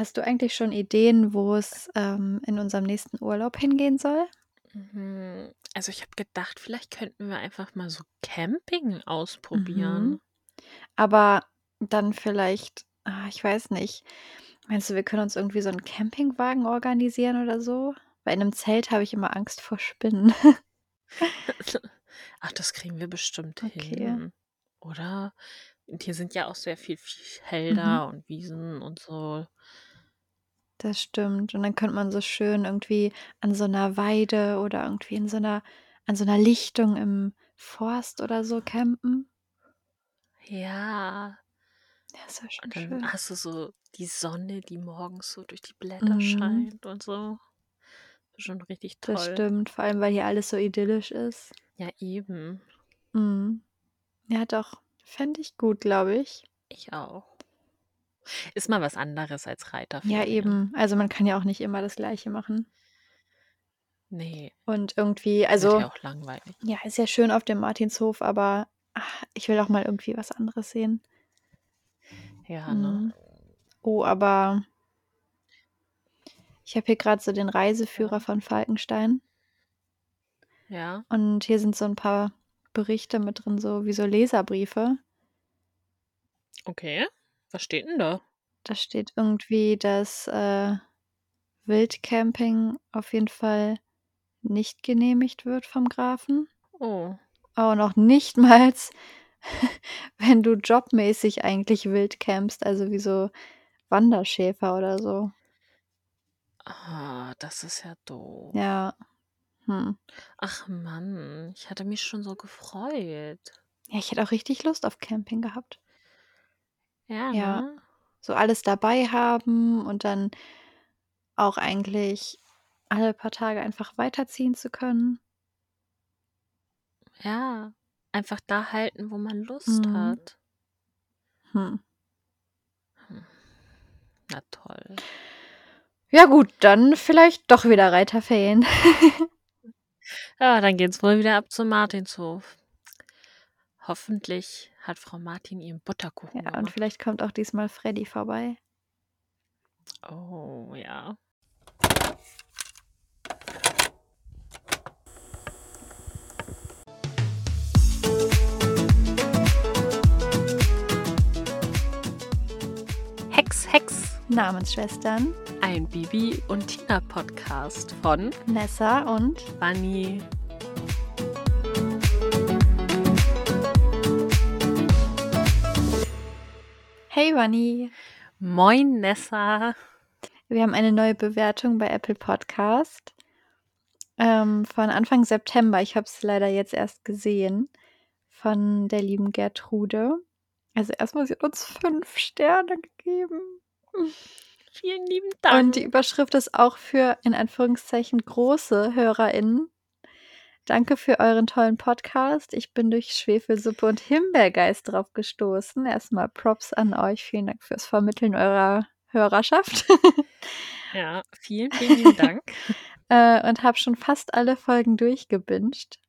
Hast du eigentlich schon Ideen, wo es ähm, in unserem nächsten Urlaub hingehen soll? Mhm. Also ich habe gedacht, vielleicht könnten wir einfach mal so Camping ausprobieren. Mhm. Aber dann vielleicht, ah, ich weiß nicht. Meinst du, wir können uns irgendwie so einen Campingwagen organisieren oder so? Weil in einem Zelt habe ich immer Angst vor Spinnen. Ach, das kriegen wir bestimmt Okay. hin, oder? Und hier sind ja auch sehr viel Mhm. Felder und Wiesen und so. Das stimmt. Und dann könnte man so schön irgendwie an so einer Weide oder irgendwie in so einer an so einer Lichtung im Forst oder so campen. Ja. Ja, ist ja schon Und dann schön. hast du so die Sonne, die morgens so durch die Blätter Mhm. scheint und so. Schon richtig Das toll. stimmt, vor allem, weil hier alles so idyllisch ist. Ja, eben. Mhm. Ja, doch. Fände ich gut, glaube ich. Ich auch. Ist mal was anderes als Ja, Reiterferien. eben. Also, man kann ja auch nicht immer das Gleiche machen. Nee, Und irgendwie also ja auch langweilig. ja, ist ja schön auf dem Martinshof, aber, ach, ich will auch mal irgendwie was anderes sehen. Ja, ne? Mhm. Oh, aber ich habe hier grad so den Reiseführer von Falkenstein Ja. und hier sind so 'n paar Berichte mit drin, so wie so Leserbriefe. Okay. Was steht denn da? Da steht irgendwie, dass, äh, Wildcamping auf jeden Fall nicht genehmigt wird vom Grafen. Oh. Oh, noch nichtmals, wenn du jobmäßig eigentlich wild campst, also wie so Wanderschäfer oder so. Ah, das ist ja doof. Ja. Hm. Ach Mann, ich hatte mich schon so gefreut. Ja, ich hätte auch richtig Lust auf Camping gehabt. Ja, Ja. ne? So alles dabei haben und dann auch eigentlich alle paar Tage einfach weiterziehen zu können. Ja, einfach da halten, wo man Lust Mhm. hat. Hm. Hm. Na toll. Ja gut, dann vielleicht doch wieder Reiterferien. Ja, dann geht's wohl wieder ab zum Martinshof. Hoffentlich hat Frau Martin ihren Butterkuchen Ja, und gemacht. vielleicht kommt auch diesmal Freddy vorbei. Oh, ja. Hex, Hex. Namensschwestern Ein Bibi und Tina Podcast von Nessa und Bunny. Hey Bunny. Moin, Nessa. Wir haben eine neue Bewertung bei Apple Podcast ähm, von Anfang September. Ich habe es leider jetzt erst gesehen von der lieben Gertrude. Also erstmal, sie hat uns fünf Sterne gegeben. Vielen lieben Und die Dank. Überschrift ist auch für in Anführungszeichen große HörerInnen. Danke für euren tollen Podcast. Ich bin durch Schwefelsuppe und Himbeergeist drauf gestoßen. Erstmal Props an euch. Vielen Dank fürs Vermitteln eurer Hörerschaft. Ja, vielen, vielen Dank. äh, und habe schon fast alle Folgen durchgebinged.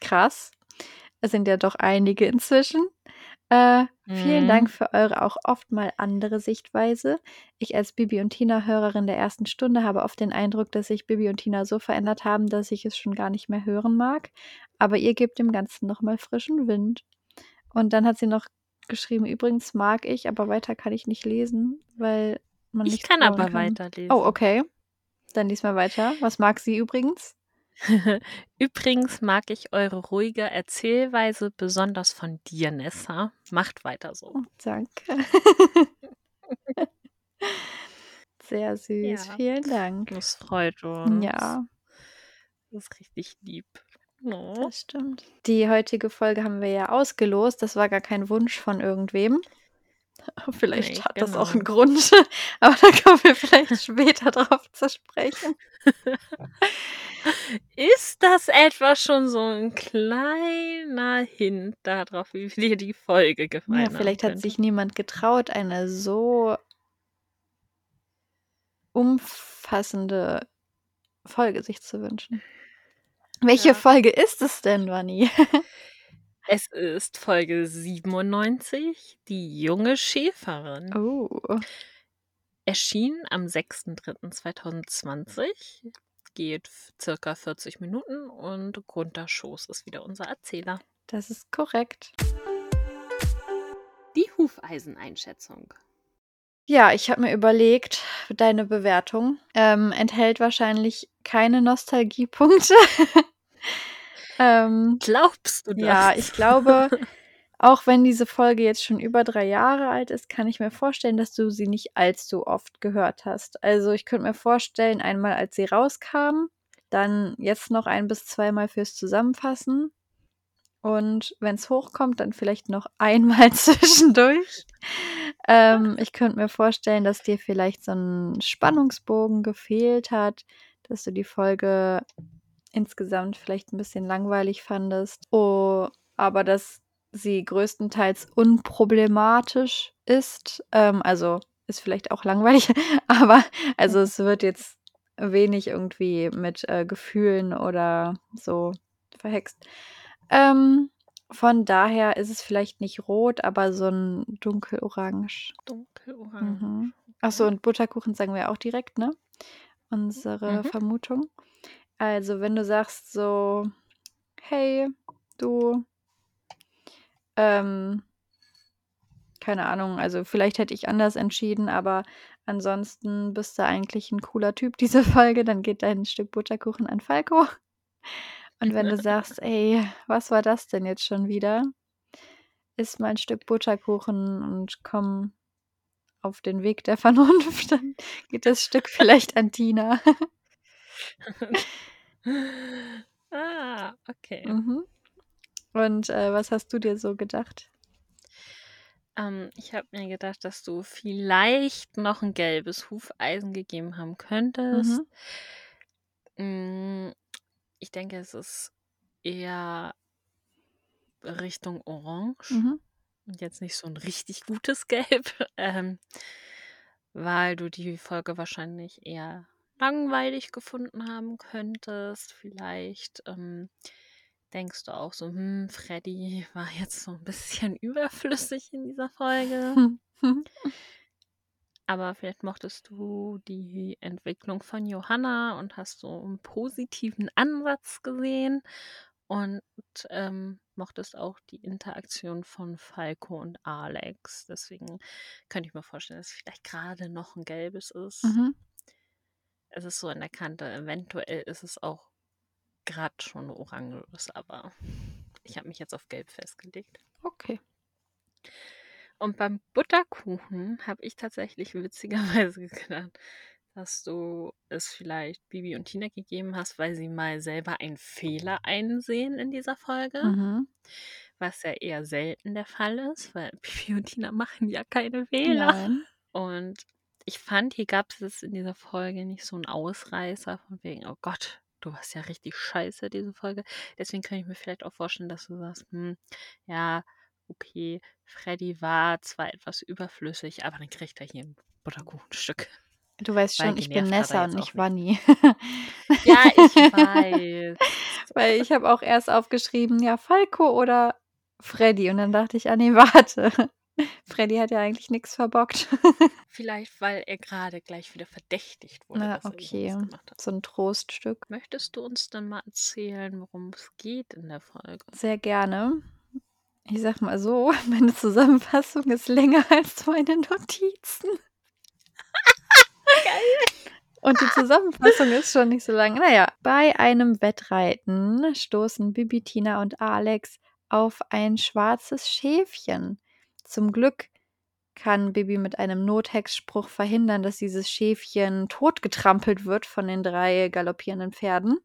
Krass. Es sind ja doch einige inzwischen. Äh, vielen Mhm. Dank für eure auch oft mal andere Sichtweise. Ich als Bibi und Tina Hörerin der ersten Stunde habe oft den Eindruck, dass sich Bibi und Tina so verändert haben, dass ich es schon gar nicht mehr hören mag. Aber ihr gebt dem Ganzen nochmal frischen Wind. Und dann hat sie noch geschrieben, übrigens mag ich, aber weiter kann ich nicht lesen, weil man Ich nicht kann scrollen aber kann. weiterlesen. Oh, okay. Dann lies mal weiter. Was mag sie übrigens? Übrigens mag ich eure ruhige Erzählweise besonders von dir, Nessa. Macht weiter so. Oh, danke. Sehr süß. Ja. Vielen Dank. Das freut uns. Ja, Das ist richtig lieb. Oh. das stimmt. Die heutige Folge haben wir ja ausgelost. Das war gar kein Wunsch von irgendwem. Vielleicht Nee, hat das auch genau. einen Grund, aber da kommen wir vielleicht später drauf zu sprechen. Ist das etwa schon so ein kleiner Hint darauf, wie dir die Folge gefallen Ja, haben vielleicht hat sich niemand getraut, eine so umfassende Folge sich zu wünschen. Welche Ja. Folge ist es denn, Vanni? Es ist Folge 97, die junge Schäferin. Oh. Erschien am 6.3.2020, geht circa 40 Minuten und Gunther Schoß ist wieder unser Erzähler. Das ist korrekt. Die Hufeiseneinschätzung. Ja, ich habe mir überlegt, deine Bewertung ähm, enthält wahrscheinlich keine Nostalgiepunkte. ähm, Glaubst du das? Ja, ich glaube, auch wenn diese Folge jetzt schon über drei Jahre alt ist, kann ich mir vorstellen, dass du sie nicht allzu oft gehört hast. Also ich könnte mir vorstellen, einmal als sie rauskam, dann jetzt noch ein bis zweimal fürs Zusammenfassen. Und wenn es hochkommt, dann vielleicht noch einmal zwischendurch. Ähm, ich könnte mir vorstellen, dass dir vielleicht so ein Spannungsbogen gefehlt hat, dass du die Folge insgesamt vielleicht ein bisschen langweilig fandest. Oh, aber dass sie größtenteils unproblematisch ist. Ähm, also ist vielleicht auch langweilig, aber also es wird jetzt wenig irgendwie mit äh, Gefühlen oder so verhext. Ähm, von daher ist es vielleicht nicht rot, aber so ein dunkelorange. Dunkelorange. Mhm. Achso, und Butterkuchen sagen wir auch direkt, ne? Unsere mhm. Vermutung. Also, wenn du sagst so, hey, du, ähm, keine Ahnung, also vielleicht hätte ich anders entschieden, aber ansonsten bist du eigentlich ein cooler Typ, diese Folge, dann geht dein Stück Butterkuchen an Falco. Und wenn du sagst, ey, was war das denn jetzt schon wieder? Iss mal ein Stück Butterkuchen und komm auf den Weg der Vernunft, dann geht das Stück vielleicht an Tina. ah, okay. Mhm. Und äh, was hast du dir so gedacht? Ähm, ich habe mir gedacht, dass du vielleicht noch ein gelbes Hufeisen gegeben haben könntest. Mhm. Ich denke, es ist eher Richtung Orange Mhm. und jetzt nicht so ein richtig gutes Gelb, ähm, weil du die Folge wahrscheinlich eher langweilig gefunden haben könntest. Vielleicht ähm, denkst du auch so, hm, Freddy war jetzt so ein bisschen überflüssig in dieser Folge. Aber vielleicht mochtest du die Entwicklung von Johanna und hast so einen positiven Ansatz gesehen und ähm, mochtest auch die Interaktion von Falco und Alex. Deswegen könnte ich mir vorstellen, dass es vielleicht gerade noch ein gelbes ist. Mhm. Es ist so in der Kante. Eventuell ist es auch gerade schon oranges, aber ich habe mich jetzt auf gelb festgelegt. Okay. Und beim Butterkuchen habe ich tatsächlich witzigerweise gedacht, dass du es vielleicht Bibi und Tina gegeben hast, weil sie mal selber einen Fehler einsehen in dieser Folge. Mhm. Was ja eher selten der Fall ist, weil Bibi und Tina machen ja keine Fehler. Nein. Und ich fand, hier gab es in dieser Folge nicht so einen Ausreißer von wegen, oh Gott, du warst ja richtig scheiße, diese Folge. Deswegen kann ich mir vielleicht auch vorstellen, dass du sagst, hm, ja, okay, Freddy war zwar etwas überflüssig, aber dann kriegt er hier ein Butterkuchenstück. Du weißt schon, ich bin Nessa und nicht Wanni. ja, ich weiß. Weil ich habe auch erst aufgeschrieben, ja, Falco oder Freddy. Und dann dachte ich, ah nee, warte. Freddy hat ja eigentlich nichts verbockt. Vielleicht, weil er gerade gleich wieder verdächtigt wurde. Na, okay. So ein Troststück. Möchtest du uns dann mal erzählen, worum es geht in der Folge? Sehr gerne. Ich sag mal so, meine Zusammenfassung ist länger als meine Notizen. Geil. Und die Zusammenfassung ist schon nicht so lang. Naja, bei einem Wettreiten stoßen Bibi, Tina und Alex auf ein schwarzes Schäfchen. Zum Glück kann Bibi mit einem Nothexspruch verhindern, dass dieses Schäfchen totgetrampelt wird von den drei galoppierenden Pferden.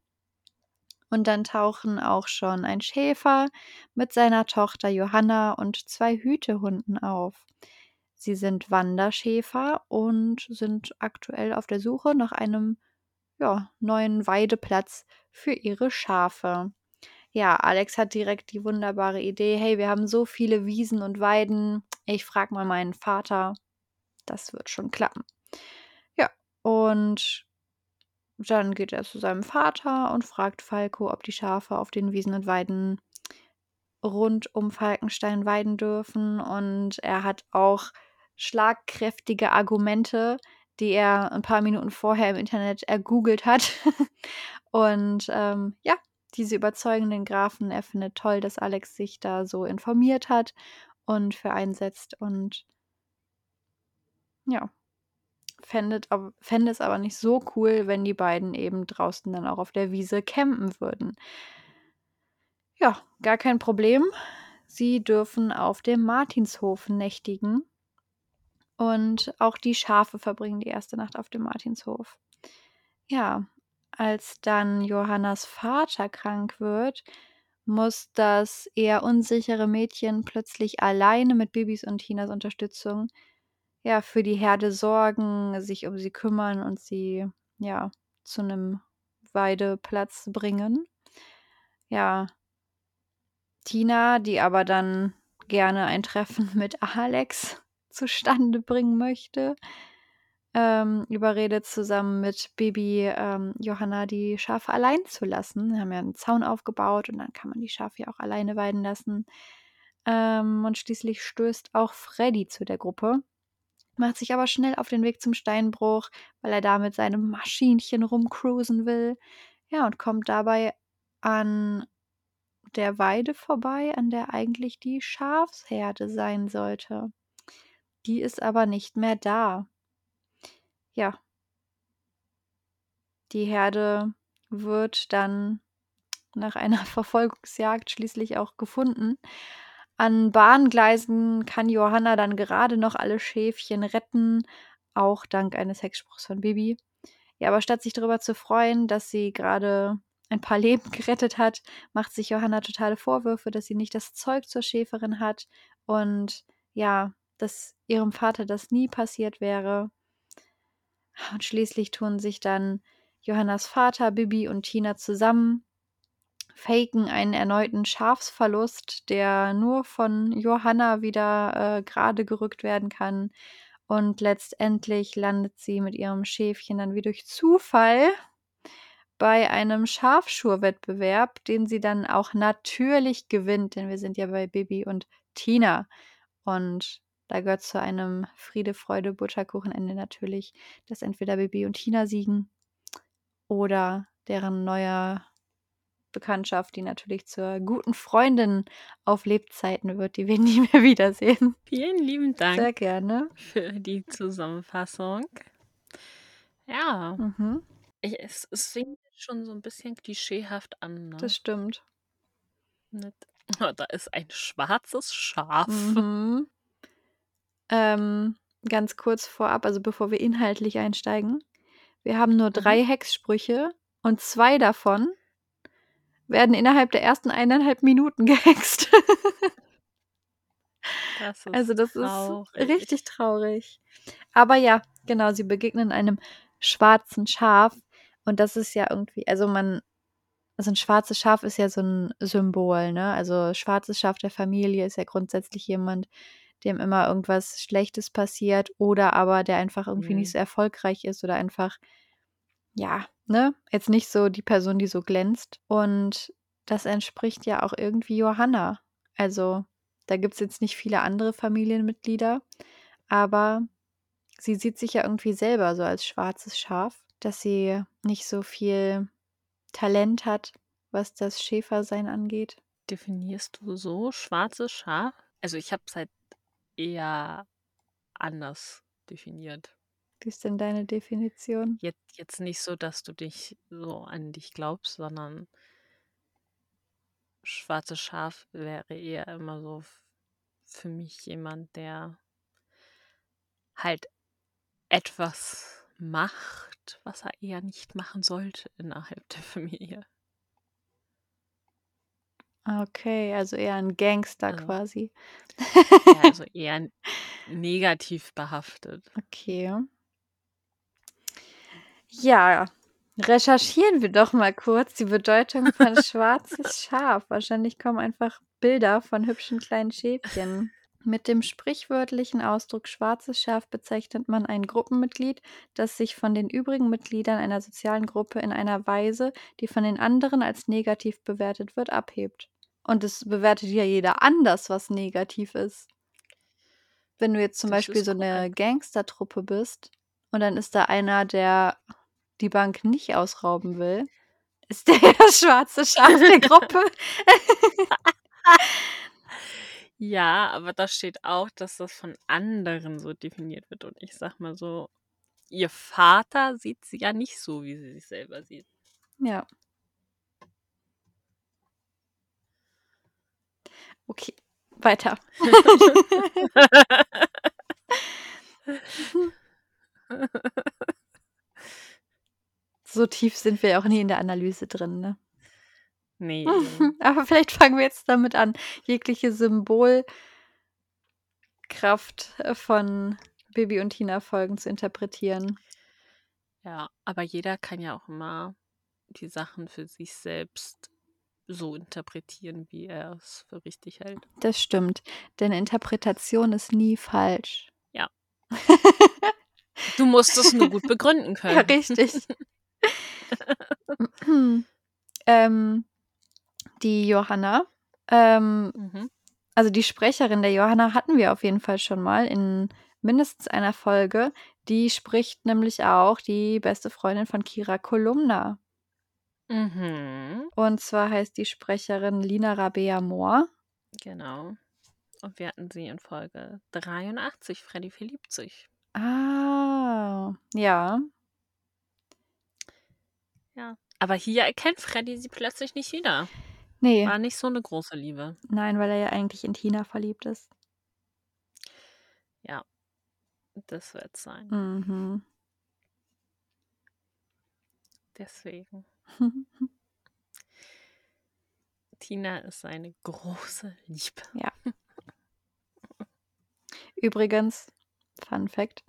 Und dann tauchen auch schon ein Schäfer mit seiner Tochter Johanna und zwei Hütehunden auf. Sie sind Wanderschäfer und sind aktuell auf der Suche nach einem ja, neuen Weideplatz für ihre Schafe. Ja, Alex hat direkt die wunderbare Idee, hey, wir haben so viele Wiesen und Weiden, ich frage mal meinen Vater, das wird schon klappen. Ja, und dann geht er zu seinem Vater und fragt Falco, ob die Schafe auf den Wiesen und Weiden rund um Falkenstein weiden dürfen. Und er hat auch schlagkräftige Argumente, die er ein paar Minuten vorher im Internet ergoogelt hat. und ähm, ja, diese überzeugenden Grafen, er findet toll, dass Alex sich da so informiert hat und für einsetzt und ja, fände es aber nicht so cool, wenn die beiden eben draußen dann auch auf der Wiese campen würden. Ja, gar kein Problem. Sie dürfen auf dem Martinshof nächtigen. Und auch die Schafe verbringen die erste Nacht auf dem Martinshof. Ja, als dann Johannas Vater krank wird, muss das eher unsichere Mädchen plötzlich alleine mit Bibis und Tinas Unterstützung ja für die Herde sorgen, sich um sie kümmern und sie ja zu einem Weideplatz bringen. Ja, Tina, die aber dann gerne ein Treffen mit Alex zustande bringen möchte, ähm, überredet zusammen mit Baby ähm, Johanna die Schafe allein zu lassen. Wir haben ja einen Zaun aufgebaut und dann kann man die Schafe ja auch alleine weiden lassen. Ähm, und schließlich stößt auch Freddy zu der Gruppe, macht sich aber schnell auf den Weg zum Steinbruch, weil er da mit seinem Maschinchen rumcruisen will. Ja, und kommt dabei an der Weide vorbei, an der eigentlich die Schafsherde sein sollte. Die ist aber nicht mehr da. Ja. Die Herde wird dann nach einer Verfolgungsjagd schließlich auch gefunden. An Bahngleisen kann Johanna dann gerade noch alle Schäfchen retten, auch dank eines Hexspruchs von Bibi. Ja, aber statt sich darüber zu freuen, dass sie gerade ein paar Leben gerettet hat, macht sich Johanna totale Vorwürfe, dass sie nicht das Zeug zur Schäferin hat und ja, dass ihrem Vater das nie passiert wäre. Und schließlich tun sich dann Johannas Vater, Bibi und Tina zusammen, faken einen erneuten Schafsverlust, der nur von Johanna wieder äh, gerade gerückt werden kann. Und letztendlich landet sie mit ihrem Schäfchen dann wie durch Zufall bei einem Schafschurwettbewerb, den sie dann auch natürlich gewinnt, denn wir sind ja bei Bibi und Tina. Und da gehört zu einem Friede, Freude, Butterkuchenende natürlich, dass entweder Bibi und Tina siegen oder deren neuer Bekanntschaft, die natürlich zur guten Freundin auf Lebzeiten wird, die wir nie mehr wiedersehen. Vielen lieben Dank. Sehr gerne. Für die Zusammenfassung. Ja. Mhm. Ich, es, es fing schon so ein bisschen klischeehaft an. Ne? Das stimmt. Mit, oh, da ist ein schwarzes Schaf. Mhm. Ähm, ganz kurz vorab, also bevor wir inhaltlich einsteigen. Wir haben nur drei mhm. Hexsprüche und zwei davon werden innerhalb der ersten eineinhalb Minuten gehext. das also das traurig. ist richtig traurig. Aber ja, genau, sie begegnen einem schwarzen Schaf und das ist ja irgendwie, also man, also ein schwarzes Schaf ist ja so ein Symbol, ne? Also schwarzes Schaf der Familie ist ja grundsätzlich jemand, dem immer irgendwas Schlechtes passiert oder aber der einfach irgendwie mhm. nicht so erfolgreich ist oder einfach, ja, ne, jetzt nicht so die Person, die so glänzt. Und das entspricht ja auch irgendwie Johanna. Also da gibt es jetzt nicht viele andere Familienmitglieder, aber sie sieht sich ja irgendwie selber so als schwarzes Schaf, dass sie nicht so viel Talent hat, was das Schäfersein angeht. Definierst du so schwarzes Schaf? Also ich habe seit eher anders definiert. Wie ist denn deine Definition? Jetzt, jetzt nicht so, dass du dich so an dich glaubst, sondern schwarzes Schaf wäre eher immer so für mich jemand, der halt etwas macht, was er eher nicht machen sollte innerhalb der Familie. Okay, also eher ein Gangster Also, quasi. ja, also eher negativ behaftet. Okay. Ja, recherchieren wir doch mal kurz die Bedeutung von schwarzes Schaf. Wahrscheinlich kommen einfach Bilder von hübschen kleinen Schäfchen. Mit dem sprichwörtlichen Ausdruck schwarzes Schaf bezeichnet man ein Gruppenmitglied, das sich von den übrigen Mitgliedern einer sozialen Gruppe in einer Weise, die von den anderen als negativ bewertet wird, abhebt. Und es bewertet ja jeder anders, was negativ ist. Wenn du jetzt zum Das Beispiel so eine. Gangstertruppe bist und dann ist da einer, der die Bank nicht ausrauben will. Ist der das schwarze Schaf der Gruppe? Ja, aber da steht auch, dass das von anderen so definiert wird. Und ich sag mal so, ihr Vater sieht sie ja nicht so, wie sie sich selber sieht. Ja. Okay, weiter. so tief sind wir auch nie in der Analyse drin, ne? Nee. Aber vielleicht fangen wir jetzt damit an, jegliche Symbolkraft äh, von Bibi und Tina Folgen zu interpretieren. Ja, aber jeder kann ja auch immer die Sachen für sich selbst so interpretieren, wie er es für richtig hält. Das stimmt, denn Interpretation ist nie falsch. Ja. Du musst es nur gut begründen können. Ja, richtig. ähm, die Johanna, ähm, Mhm. also die Sprecherin der Johanna hatten wir auf jeden Fall schon mal in mindestens einer Folge. Die spricht nämlich auch die beste Freundin von Kira Kolumna. Mhm. Und zwar heißt die Sprecherin Lina Rabea Mohr. Genau. Und wir hatten sie in Folge 83, Freddy verliebt sich. Ah, ja. Ja. Aber hier erkennt Freddy sie plötzlich nicht wieder. Nee, War nicht so eine große Liebe. nein, weil er ja eigentlich in Tina verliebt ist. Ja. Das wird sein. Mhm. Deswegen. Tina ist seine große Liebe. Übrigens, Fun Fact.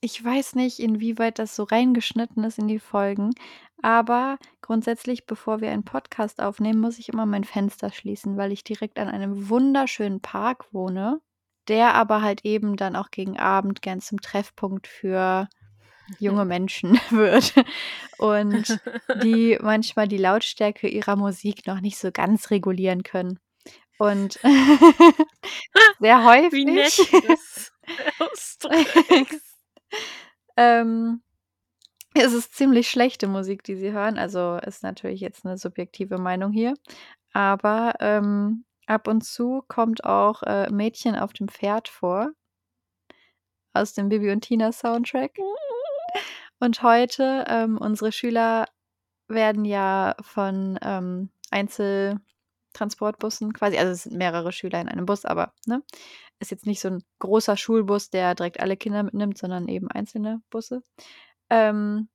Ich weiß nicht, inwieweit das so reingeschnitten ist in die Folgen, aber grundsätzlich, bevor wir einen Podcast aufnehmen, muss ich immer mein Fenster schließen, weil ich direkt an einem wunderschönen Park wohne, der aber halt eben dann auch gegen Abend gern zum Treffpunkt für junge Menschen wird und die manchmal die Lautstärke ihrer Musik noch nicht so ganz regulieren können. Und sehr häufig. Wie nett du das ausdrückst. ähm, es ist ziemlich schlechte Musik, die sie hören. Also ist natürlich jetzt eine subjektive Meinung hier. Aber ähm, ab und zu kommt auch äh, Mädchen auf dem Pferd vor. Aus dem Bibi und Tina Soundtrack. Und heute, ähm, unsere Schüler werden ja von ähm, Einzeltransportbussen quasi, also es sind mehrere Schüler in einem Bus, aber ne, ist jetzt nicht so ein großer Schulbus, der direkt alle Kinder mitnimmt, sondern eben einzelne Busse. Ähm,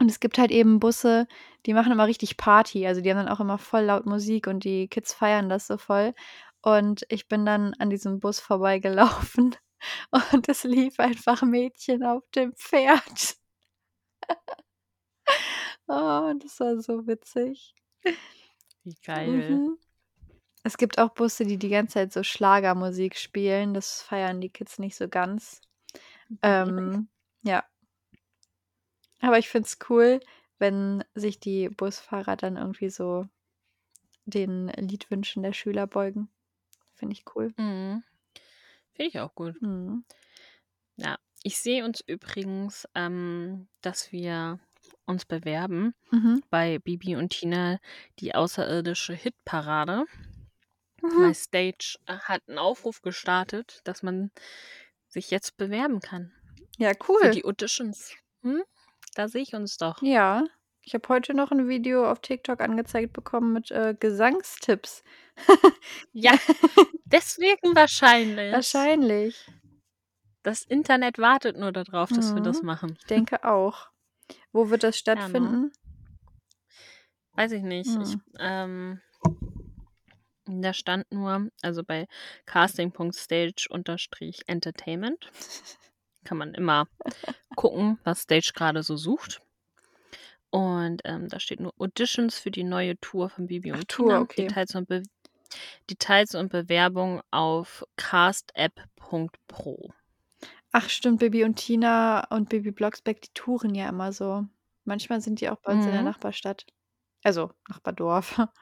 und es gibt halt eben Busse, die machen immer richtig Party. Also die haben dann auch immer voll laut Musik und die Kids feiern das so voll. Und ich bin dann an diesem Bus vorbeigelaufen und es lief einfach Mädchen auf dem Pferd. Oh, das war so witzig. Wie geil. Mhm. Es gibt auch Busse, die die ganze Zeit so Schlagermusik spielen. Das feiern die Kids nicht so ganz. Ähm, ja. Aber ich finde es cool, wenn sich die Busfahrer dann irgendwie so den Liedwünschen der Schüler beugen. Finde ich cool. Mhm. Finde ich auch gut. Mhm. Ja, ich sehe uns übrigens, ähm, dass wir uns bewerben Mhm. bei Bibi und Tina die außerirdische Hitparade. Mhm. Weil Stage äh, hat einen Aufruf gestartet, dass man sich jetzt bewerben kann Ja, für cool. die Auditions. Hm? Da sehe ich uns doch. Ja. Ich habe heute noch ein Video auf TikTok angezeigt bekommen mit äh, Gesangstipps. Ja, deswegen wahrscheinlich. Wahrscheinlich. Das Internet wartet nur darauf, dass wir das Mhm. machen. Ich denke auch. Wo wird das Ja, ne? stattfinden? Weiß ich nicht. Ich, Hm. ähm, da stand nur, also bei casting.stage-entertainment kann man immer gucken, was Stage gerade so sucht. Und ähm, da steht nur Auditions für die neue Tour von Bibi Ach, und Tour, Tina. okay. Details, und Be Details und Bewerbung auf castapp.pro. Ach stimmt, Bibi und Tina und Bibi Blocksberg, die touren ja immer so. Manchmal sind die auch bei uns in der Mhm. Nachbarstadt. Also Nachbardorf.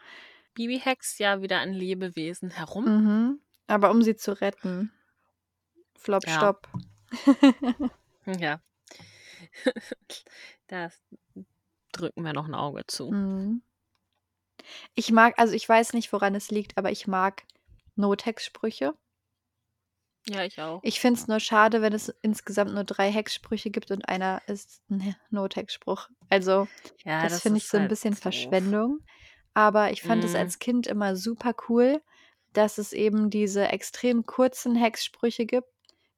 Bibi hext ja wieder an Lebewesen herum. Mhm. Aber um sie zu retten. Flop, Ja. stopp. Ja. Das drücken wir noch ein Auge zu. Mhm. Ich mag also, ich weiß nicht, woran es liegt, aber ich mag No-Text-Sprüche. Ja, ich auch. Ich finde es nur schade, wenn es insgesamt nur 3 Hexsprüche gibt und einer ist 'n No-Text-Spruch. Also, Ja, das das finde ich so 'n halt bisschen doof. Verschwendung. Aber ich fand es Mhm. als Kind immer super cool, dass es eben diese extrem kurzen Hexsprüche gibt,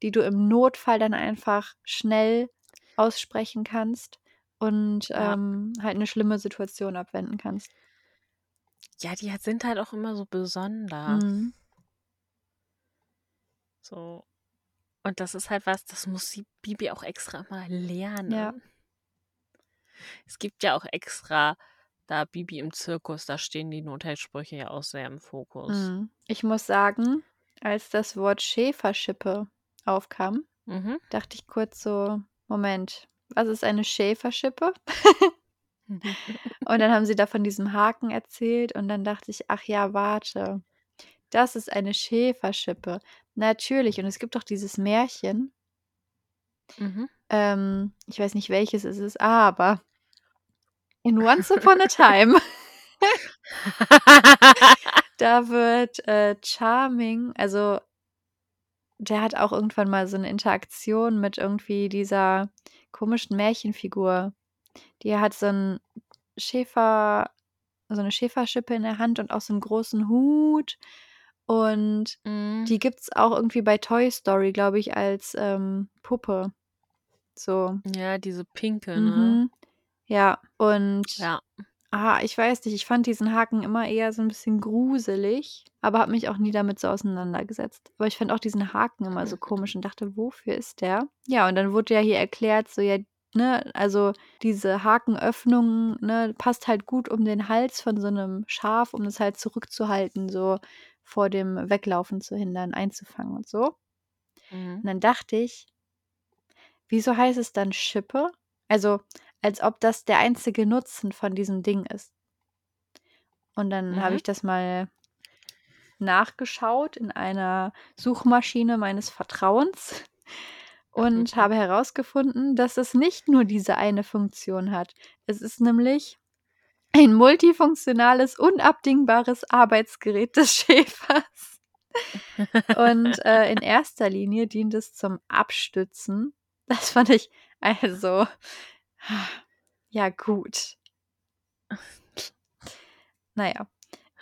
die du im Notfall dann einfach schnell aussprechen kannst und, Ja. ähm, halt 'ne schlimme Situation abwenden kannst. Ja, die sind halt auch immer so besonders. Mhm. So. Und das ist halt was, das muss die Bibi auch extra mal Ja. lernen. Es gibt ja auch extra da Bibi im Zirkus, da stehen die No-Text-Sprüche ja auch sehr im Fokus. Mhm. Ich muss sagen, als das Wort Schäferschippe aufkam, Mhm. dachte ich kurz so: „Moment, was ist eine Schäferschippe?“ Und dann haben sie da von diesem Haken erzählt und dann dachte ich: „Ach ja, warte, das ist eine Schäferschippe.“ Natürlich, und es gibt doch dieses Märchen Mhm. ähm, ich weiß nicht, welches es ist, aber in Once Upon a Time da wird, äh, Charming also der hat auch irgendwann mal so 'ne Interaktion mit irgendwie dieser komischen Märchenfigur. Die hat so 'n Schäfer so 'ne Schäferschippe in der Hand und auch so 'n großen Hut. Und Mhm. die gibt's auch irgendwie bei Toy Story, glaube ich, als, ähm, Puppe. So. Ja, diese pinke, ne? Mhm. Ja, und Ja. ah, ich weiß nicht, ich fand diesen Haken immer eher so 'n bisschen gruselig, aber habe mich auch nie damit so auseinandergesetzt. Aber ich fand auch diesen Haken immer so komisch und dachte: „Wofür ist der?“ Ja, und dann wurde ja hier erklärt, so ja, ne, also diese Hakenöffnung, ne, passt halt gut um den Hals von so 'nem Schaf, um das halt zurückzuhalten, so vor dem Weglaufen zu hindern, einzufangen und so. Mhm. Und dann dachte ich wieso heißt es dann Schippe? Also, als ob das der einzige Nutzen von diesem Ding ist. Und dann habe Mhm. ich das mal nachgeschaut in einer Suchmaschine meines Vertrauens und habe herausgefunden, dass es nicht nur diese eine Funktion hat. Es ist nämlich ein multifunktionales, unabdingbares Arbeitsgerät des Schäfers. Und, äh, in erster Linie dient es zum Abstützen. Das fand ich also ja gut. Na ja.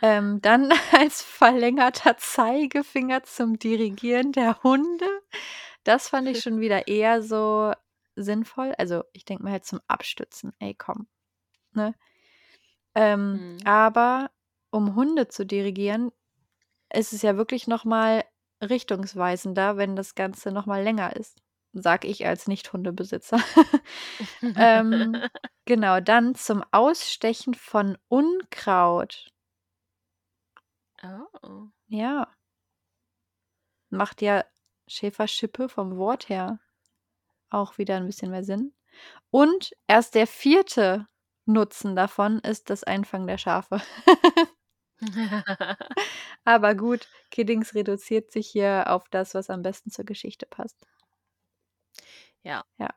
Ähm, dann als verlängerter Zeigefinger zum Dirigieren der Hunde. Das fand ich schon wieder eher so sinnvoll. Also, ich denke mir halt zum Abstützen. Ey, komm, ne? Ähm, Mhm. aber um Hunde zu dirigieren, ist es ja wirklich noch mal richtungsweisender, wenn das Ganze noch mal länger ist, sage ich als Nicht-Hundebesitzer. Ähm, genau, dann zum Ausstechen von Unkraut. Oh. Ja. Macht ja Schäferschippe vom Wort her auch wieder 'n bisschen mehr Sinn. Und erst der 4. Nutzen davon ist das Einfangen der Schafe. Aber gut, Kiddings reduziert sich hier auf das, was am besten zur Geschichte passt. Ja. Ja.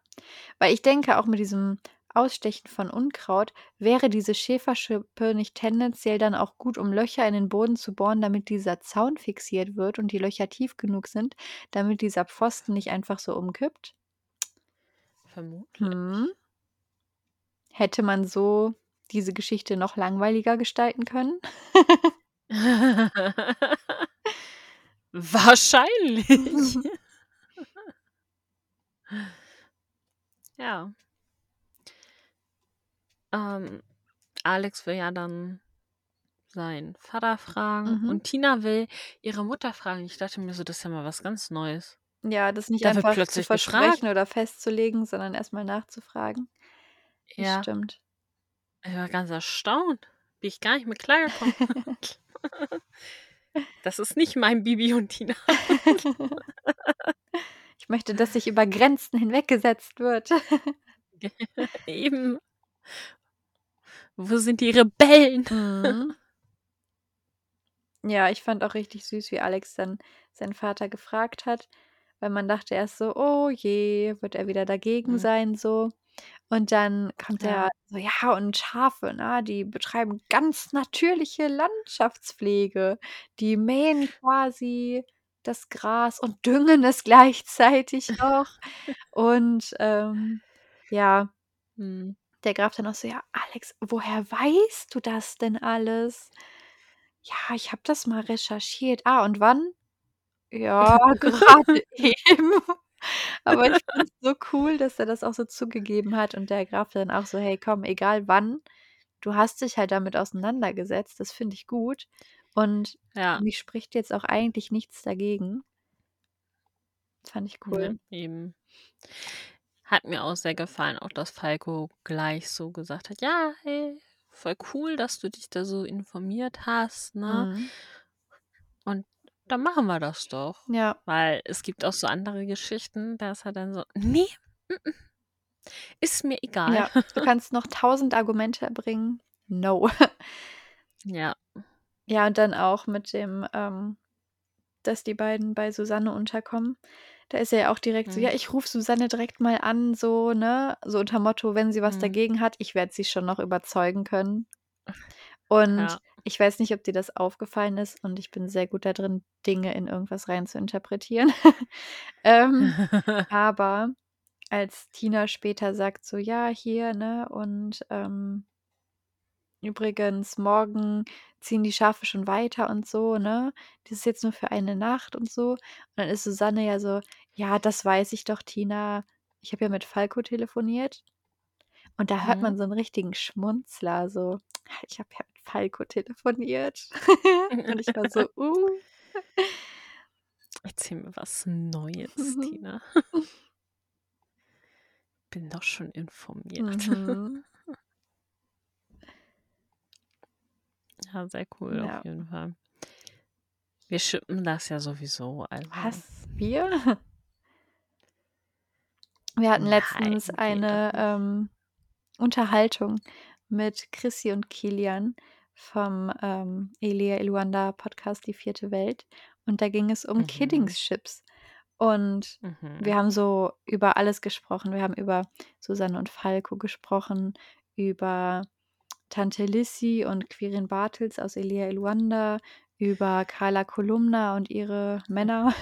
Weil ich denke, auch mit diesem Ausstechen von Unkraut wäre diese Schäferschippe nicht tendenziell dann auch gut, um Löcher in den Boden zu bohren, damit dieser Zaun fixiert wird und die Löcher tief genug sind, damit dieser Pfosten nicht einfach so umkippt? Vermutlich. Mhm. Hätte man so diese Geschichte noch langweiliger gestalten können? Wahrscheinlich. Ja. Ähm, Alex will ja dann seinen Vater fragen Mhm. und Tina will ihre Mutter fragen. Ich dachte mir so, das ist ja mal was ganz Neues. Ja, das nicht Da wird einfach zu plötzlich versprechen gefragt. oder festzulegen, sondern erst mal nachzufragen. Das Ja. stimmt. Ich war ganz erstaunt. Bin ich gar nicht mit klargekommen. Das ist nicht mein Bibi und Tina. Ich möchte, dass sich über Grenzen hinweggesetzt wird. Eben. Wo sind die Rebellen? Mhm. Ja, ich fand auch richtig süß, wie Alex dann seinen Vater gefragt hat. weil man dachte erst so: „Oh je, wird er wieder dagegen Mhm. sein“, so. Und dann kommt Ja. er so: „Ja, und Schafe, ne, die betreiben ganz natürliche Landschaftspflege. Die mähen quasi das Gras und düngen es gleichzeitig noch.“ Und, ähm, ja Mhm. der Graf dann auch so: „Ja, Alex, woher weißt du das denn alles?“ „Ja, ich habe das mal recherchiert.“ „Ah, und wann?“ „Ja, gerade eben.“ Aber ich fand's so cool, dass er das auch so zugegeben hat und der Graf dann auch so: „Hey, komm, egal wann, du hast dich halt damit auseinandergesetzt. Das finde ich gut und Ja. mich spricht jetzt auch eigentlich nichts dagegen.“ Fand ich Ne, cool. eben. Hat mir auch sehr gefallen, auch dass Falco gleich so gesagt hat: „Ja, hey, voll cool, dass du dich da so informiert hast, ne?“ Mhm. Und dann machen wir das doch. Ja. Weil es gibt auch so andere Geschichten, da ist er dann so: „Ne, m-m, ist mir egal.“ Ja, du kannst noch 1.000 Argumente erbringen. No. Ja. Ja, und dann auch mit dem, ähm dass die beiden bei Susanne unterkommen. Da ist er ja auch direkt so: „Ja, Mhm. ich rufe Susanne direkt mal an“, so, ne? So unter Motto, wenn sie was Mhm. dagegen hat, ich werde sie schon noch überzeugen können. Und Ja. ich weiß nicht, ob dir das aufgefallen ist und ich bin sehr gut da drin, Dinge in irgendwas rein zu interpretieren. Ähm, aber als Tina später sagt so: „Ja, hier, ne, und, ähm“ „übrigens, morgen ziehen die Schafe schon weiter und so, ne? Das ist jetzt nur für eine Nacht und so.“ Und dann ist Susanne ja so: „Ja, das weiß ich doch, Tina. Ich habe ja mit Falco telefoniert.“ Und da hört Mhm. man so 'n richtigen Schmunzler, so: „Ich habe ja Falco telefoniert.“ Und ich war so: „Uh.“ Erzähl mir was Neues, Tina. Bin doch schon informiert. Mhm. Ja, sehr cool auf Ja. jeden Fall. Wir shippen das ja sowieso, also Was? Wir? Wir hatten Nein, letztens doch eine, ähm, Unterhaltung mit Chrissy und Kilian vom, ähm, Elia Eluanda Podcast „Die vierte Welt“. Und da ging es um Mhm. Kiddingships. Und Mhm. wir haben so über alles gesprochen. Wir haben über Susanne und Falco gesprochen, über Tante Lissi und Quirin Bartels aus „Elia Eluanda“, über Carla Kolumna und ihre Männer,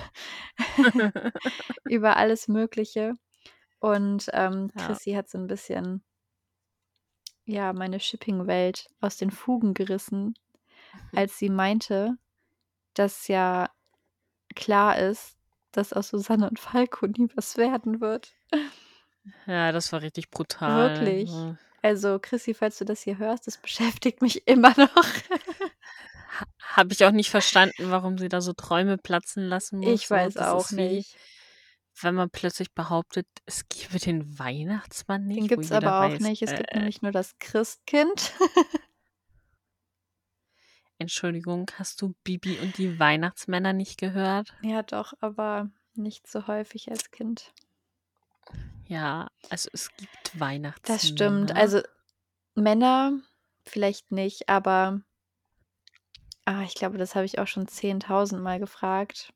über alles Mögliche. Und, ähm, Ja. Chrissy hat so 'n bisschen ja, meine Shipping-Welt aus den Fugen gerissen, Mhm. als sie meinte, dass ja klar ist, dass aus Susanne und Falco nie was werden wird. Ja, das war richtig brutal, Wirklich. also Also, Chrissy, falls du das hier hörst, das beschäftigt mich immer noch. Ha habe ich auch nicht verstanden, warum sie da so Träume platzen lassen Ich muss, so. weiß auch ist wie, nicht. Wenn man plötzlich behauptet, es gäbe den Weihnachtsmann Den nicht, wo gibt's jeder aber auch weiß, nicht. Es gibt äh nämlich nur das Christkind. Entschuldigung, hast du „Bibi und die Weihnachtsmänner“ nicht gehört? Ja doch, aber nicht so häufig als Kind. Ja, also es gibt Das stimmt. Weihnachtsmänner. Also, Männer vielleicht nicht, aber ah, ich glaube, das habe ich auch schon 10.000 Mal gefragt.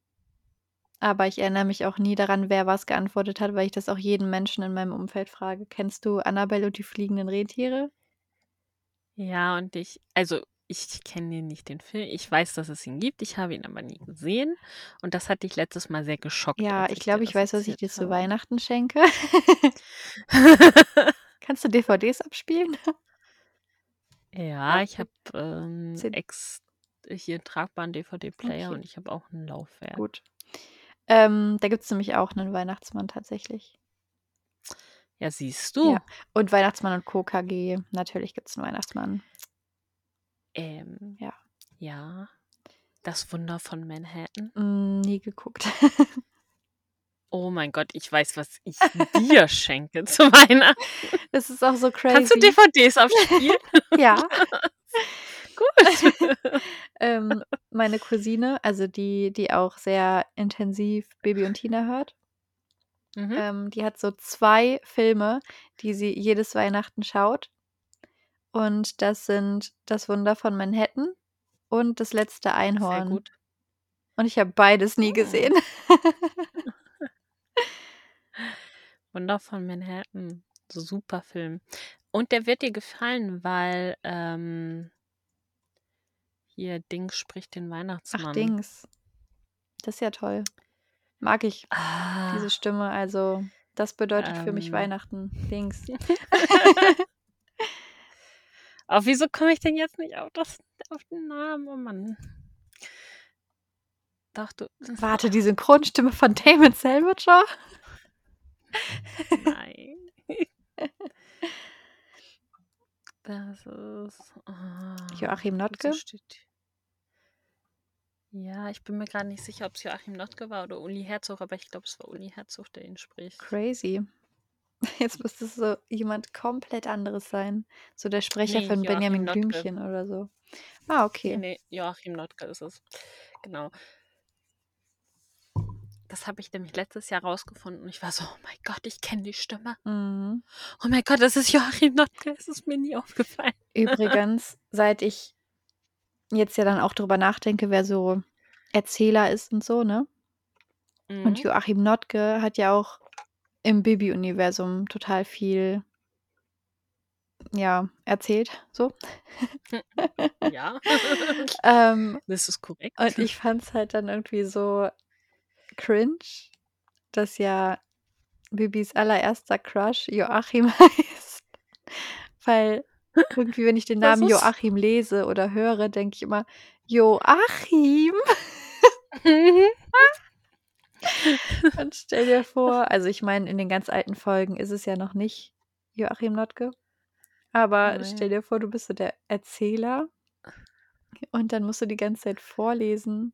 Aber ich erinnere mich auch nie daran, wer was geantwortet hat, weil ich das auch jeden Menschen in meinem Umfeld frage. Kennst du „Annabelle und die fliegenden Rentiere“? Ja, und ich also, ich kenne den nicht den Film. Ich weiß, dass es ihn gibt, ich habe ihn aber nie gesehen und das hat dich letztes Mal sehr geschockt, Ja, als ich ich dir glaube, ich das weiß, was ich erzählt dir zu habe. Weihnachten schenke. Kannst du DVDs abspielen? Ja, ich habe, ähm, ex hier 'n tragbaren DVD-Player Okay. und ich habe auch 'n Laufwerk. Gut. Ähm, da gibt's nämlich auch 'nen Weihnachtsmann tatsächlich. Ja, siehst Ja, du. und Weihnachtsmann und Co. KG. Natürlich gibt's 'n Weihnachtsmann. Ähm, Ja. ja. Das Wunder von Manhattan? Hm, nie geguckt. Oh mein Gott, ich weiß, was ich dir schenke zu Weihnachten. Es ist auch so Kannst du crazy. DVDs abspielen? Ja. Gut. Ähm, meine Cousine, also die, die auch sehr intensiv Bibi und Tina hört Mhm. ähm, die hat so 2 Filme, die sie jedes Weihnachten schaut. Und das sind „Das Wunder von Manhattan“ und „Das letzte Sehr Einhorn“. gut. Und ich habe beides nie Hm. gesehen. Wunder von Manhattan. Super Film. Und der wird dir gefallen, weil ähm, hier Dings spricht den Ach, Weihnachtsmann. Dings. Das ist ja toll. Mag ich Ah, diese Stimme. Also, das bedeutet für mich ähm, Weihnachten. Dings. Aber wieso komme ich denn jetzt nicht auf, das, auf den Namen? Oh Mann. Doch, du. Warte, die Synchronstimme von Damon Salvatore? Nein. Das ist. ah, Joachim Notke? steht- Ja, ich bin mir gerade nicht sicher, ob es Joachim Notke war oder Uli Herzog, aber ich glaube, es war Uli Herzog, der ihn spricht. Crazy. Jetzt müsste es so jemand komplett anderes sein. So der Sprecher Nee, von Joachim Benjamin Notke. Blümchen oder so. Ah, Nee, okay. nee, Joachim Notke ist es. Genau. Das habe ich nämlich letztes Jahr rausgefunden und ich war so, oh mein Gott, ich kenne die Stimme. Mhm. Oh mein Gott, das ist Joachim Notke. Es ist mir nie aufgefallen. Übrigens, seit ich jetzt ja dann auch drüber nachdenke, wer so Erzähler ist und so, ne? Und Mhm. Joachim Notke hat ja auch im Bibi-Universum total viel, ja, erzählt, so. Ja, Ähm, das ist korrekt. und ich fand es halt dann irgendwie so cringe, dass ja Bibis allererster Crush Joachim heißt. Weil irgendwie, wenn ich den Das Namen ist- Joachim lese oder höre, denke ich immer, Joachim. Und stell dir vor, also ich meine, in den ganz alten Folgen ist es ja noch nicht Joachim Notke. Aber Nee. stell dir vor, du bist so der Erzähler und dann musst du die ganze Zeit vorlesen,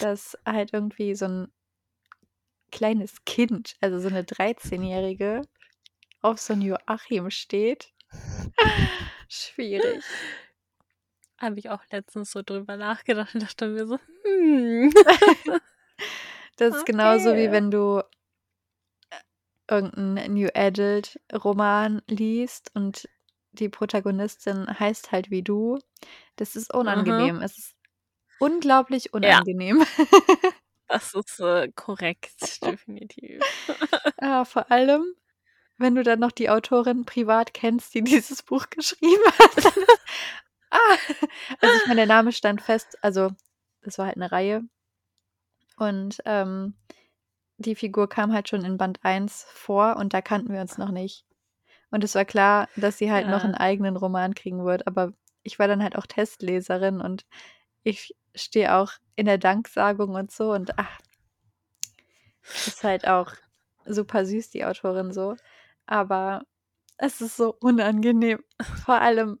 dass halt irgendwie so ein kleines Kind, also so eine 13-Jährige, auf so ein Joachim steht. Schwierig. Habe ich auch letztens so drüber nachgedacht und dachte mir so, hm. Das ist genauso wie Okay. wenn du äh, irgendeinen New Adult Roman liest und die Protagonistin heißt halt wie du. Das ist unangenehm. Es ist unglaublich unangenehm. Das ist äh, korrekt, definitiv. Ja, vor allem, wenn du dann noch die Autorin privat kennst, die dieses Buch geschrieben hat. Ah, also ich meine, der Name stand fest, also das war halt eine Reihe. Und ähm, die Figur kam halt schon in Band 1 vor und da kannten wir uns noch nicht. Und es war klar, dass sie halt noch Ja. einen eigenen Roman kriegen wird. Aber ich war dann halt auch Testleserin und ich stehe auch in der Danksagung und so. Und ach, ist halt auch super süß, die Autorin so. Aber es ist so unangenehm. Vor allem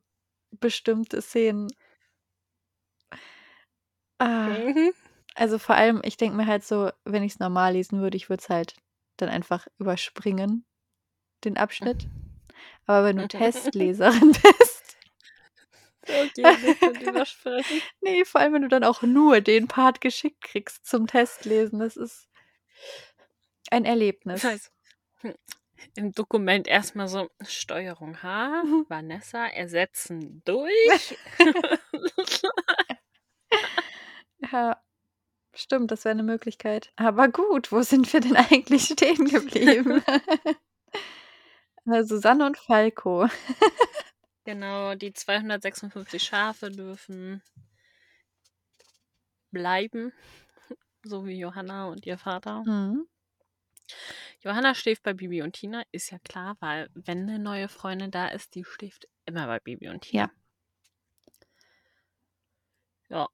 bestimmte Szenen. Ah, Mhm. also vor allem, ich denke mir halt so, wenn ich es normal lesen würde, ich würde es halt dann einfach überspringen, den Abschnitt. Aber wenn du Testleserin bist, Okay, übersprechen. nee, vor allem, wenn du dann auch nur den Part geschickt kriegst zum Testlesen, das ist ein Erlebnis. Das heißt, hm, im Dokument erstmal so Steuerung H. Vanessa ersetzen durch. Ja, stimmt, das wäre eine Möglichkeit. Aber gut, wo sind wir denn eigentlich stehen geblieben? Äh, Susanne und Falco. genau, die 256 Schafe dürfen bleiben, so wie Johanna und ihr Vater. Mhm. Johanna schläft bei Bibi und Tina, ist ja klar, weil wenn eine neue Freundin da ist, die schläft immer bei Bibi und Tina. Ja. Ja.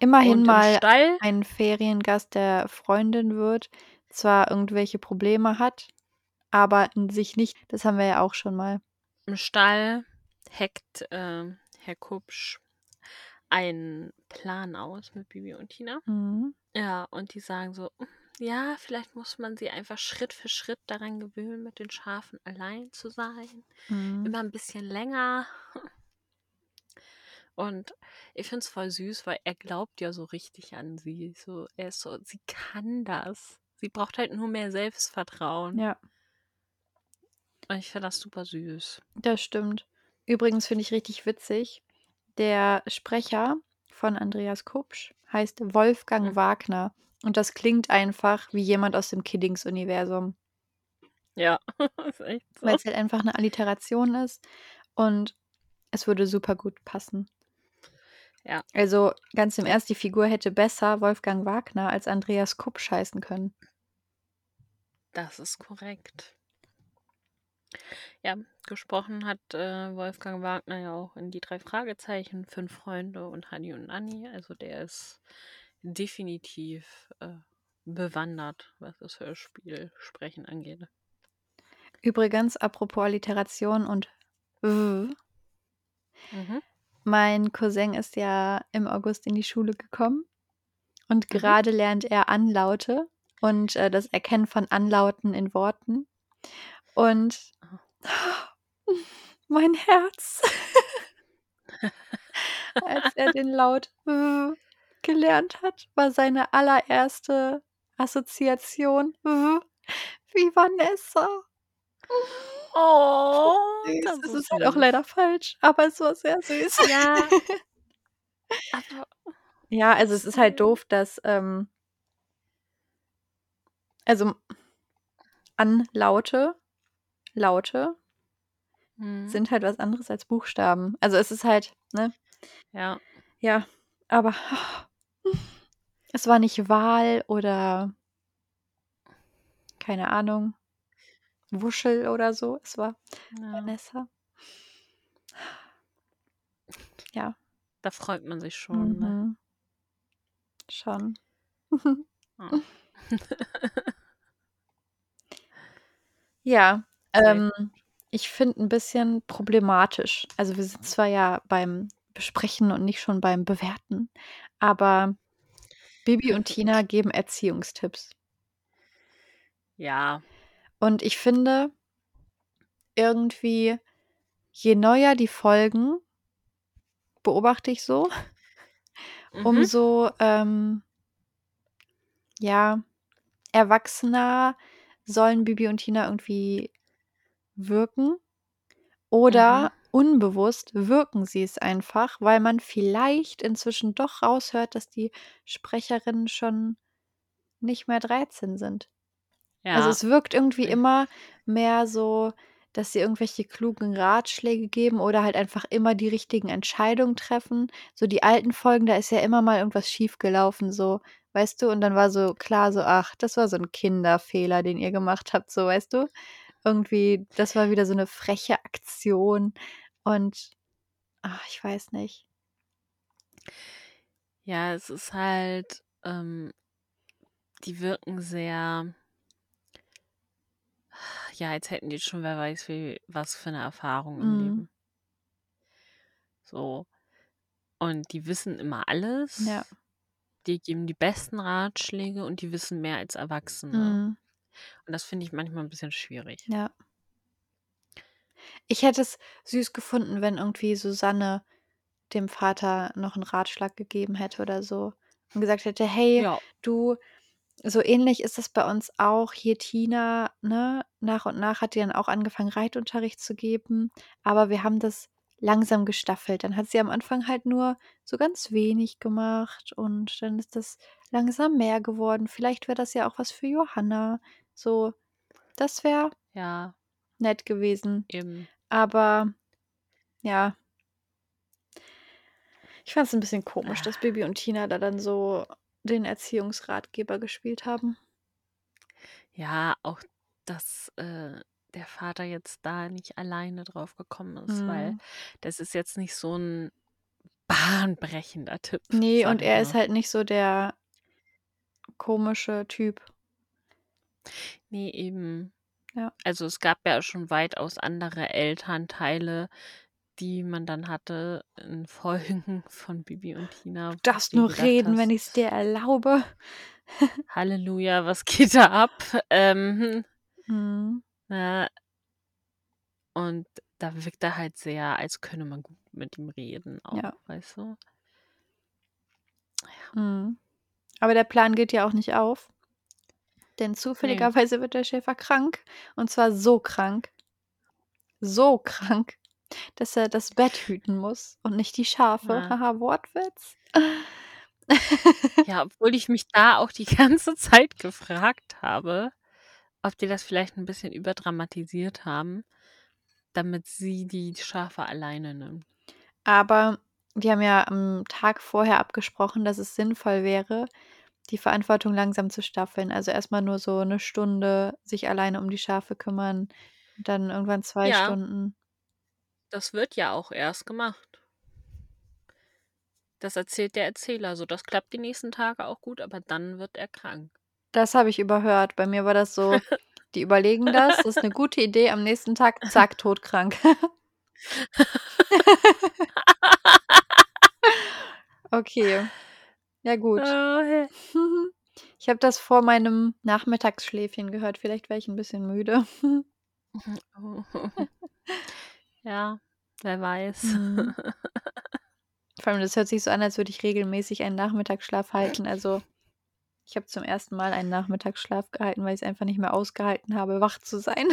Immerhin im mal Stall, ein Feriengast, der Freundin wird, zwar irgendwelche Probleme hat, aber n- sich nicht, das haben wir ja auch schon mal. im Stall hackt ähm, Herr Kupsch einen Plan aus mit Bibi und Tina. Mhm. Ja, und die sagen so, "Mm, ja, vielleicht muss man sie einfach Schritt für Schritt daran gewöhnen, mit den Schafen allein zu sein. Mhm. Immer ein bisschen länger. Und ich finde es voll süß, weil er glaubt ja so richtig an sie. So, er ist so, sie kann das. Sie braucht halt nur mehr Selbstvertrauen. Ja, Und ich finde das super süß. das stimmt. Übrigens finde ich richtig witzig, der Sprecher von Andreas Kupsch heißt Wolfgang Mhm. Wagner. Und das klingt einfach wie jemand aus dem Kiddings-Universum. Ja, ist echt so. Weil's halt einfach 'ne Alliteration ist und es würde super gut passen. Ja. Also, ganz im Ernst, die Figur hätte besser Wolfgang Wagner als Andreas Kupsch heißen können. Das ist korrekt. Ja, gesprochen hat, äh, Wolfgang Wagner ja auch in „Die 3 Fragezeichen“, „Fünf Freunde“ und „Hani und Nanni“. Also, der ist definitiv, äh, bewandert, was das Hörspielsprechen angeht. Übrigens, apropos Alliteration und w Mhm. mein Cousin ist ja im August in die Schule gekommen und Mhm. gerade lernt er Anlaute und, äh, das Erkennen von Anlauten in Worten. Und mein Herz. Als er den Laut gelernt hat, war seine allererste Assoziation wie Vanessa. Oh, das Es ist halt auch leider falsch, aber es war sehr süß. Ja. Ja, also, es ist halt so doof, dass, ähm also Anlaute Laute Mhm. sind halt was anderes als Buchstaben. Also, es ist halt, ne? Ja. Ja, aber es war nicht Wal oder keine Ahnung, Wuschel oder so. Es war Ja. Vanessa. Ja. Da freut man sich schon, ne? Mhm. Schon. Ja. Ja, ähm, ich finde 'n bisschen problematisch also, wir sind zwar ja beim Besprechen und nicht schon beim Bewerten, aber Bibi und Tina geben Erziehungstipps. Ja. Und ich finde irgendwie, je neuer die Folgen beobachte ich so Mhm. umso, ähm ja, erwachsener sollen Bibi und Tina irgendwie wirken Mhm. Unbewusst wirken sie es einfach, weil man vielleicht inzwischen doch raushört, dass die Sprecherinnen schon nicht mehr 13 sind. Also, Ja. es wirkt irgendwie immer mehr so, dass sie irgendwelche klugen Ratschläge geben oder halt einfach immer die richtigen Entscheidungen treffen. So die alten Folgen, da ist ja immer mal irgendwas schiefgelaufen so, weißt du? Und dann war so klar so: „Ach, das war so 'n Kinderfehler, den ihr gemacht habt“, so, weißt du? Irgendwie, das war wieder so 'ne freche Aktion und, ach, ich weiß nicht. Ja, es ist halt, ähm die wirken sehr ja, als hätten die schon wer weiß wie was für 'ne Erfahrung im Mhm. Leben. So. Und die wissen immer Ja. alles. Die geben die besten Ratschläge und die wissen mehr als Erwachsene. Mhm. Und das finde ich manchmal 'n bisschen schwierig. Ja. Ich hätte es süß gefunden, wenn irgendwie Susanne dem Vater noch 'n Ratschlag gegeben hätte oder so und gesagt hätte: „Hey, Ja. du, so ähnlich ist es bei uns auch hier Tina, ne? Nach und nach hat die dann auch angefangen, Reitunterricht zu geben, aber wir haben das langsam gestaffelt.“ Dann hat sie am Anfang halt nur so ganz wenig gemacht und dann ist das langsam mehr geworden. Vielleicht wäre das ja auch was für Johanna. So, das wäre Ja. nett gewesen. Eben. Aber ja. Ich fand's 'n bisschen komisch, dass Bibi und Tina da dann so den Erziehungsratgeber gespielt haben. Ja, auch, dass, äh, der Vater jetzt da nicht alleine drauf gekommen ist, weil Mhm. das ist jetzt nicht so 'n bahnbrechender Tipp, Ne, sage und er ist halt nicht so der komische Typ. Ne, eben. Ja. Also, es gab ja schon weitaus andere Elternteile, die man dann hatte in Folgen von Bibi und Tina, Du darfst nur reden, wenn hast ich's dir erlaube. Halleluja, was geht da ab? Ähm, Mhm. ne? Und da wirkt er halt sehr, als könne man gut mit ihm reden auch, Ja. weißt du? Ja. Mhm. Aber der Plan geht ja auch nicht auf. Denn zufälligerweise wird der Schäfer krank und zwar so krank so krank, dass er das Bett hüten muss und nicht die Schafe. Ja. Haha, Wortwitz. Ja, obwohl ich mich da auch die ganze Zeit gefragt habe, ob die das vielleicht ein bisschen überdramatisiert haben, damit sie die Schafe alleine nimmt. Aber die haben ja am Tag vorher abgesprochen, dass es sinnvoll wäre, die Verantwortung langsam zu staffeln. Also erstmal nur so eine Stunde sich alleine um die Schafe kümmern, dann irgendwann zwei Ja. Stunden. Das wird ja auch erst gemacht. Das erzählt der Erzähler so. Das klappt die nächsten Tage auch gut, aber dann wird er krank. Das habe ich überhört. Bei mir war das so, die überlegen das, das ist eine gute Idee, am nächsten Tag, zack, todkrank. Okay. Ja gut. Oh, Ich habe das vor meinem Nachmittagsschläfchen gehört. Vielleicht wäre ich ein bisschen müde. ja, wer weiß. Mhm. Vor allem, das hört sich so an, als würde ich regelmäßig einen Nachmittagsschlaf halten. Also ich habe zum ersten Mal einen Nachmittagsschlaf gehalten, weil ich es einfach nicht mehr ausgehalten habe, wach zu sein.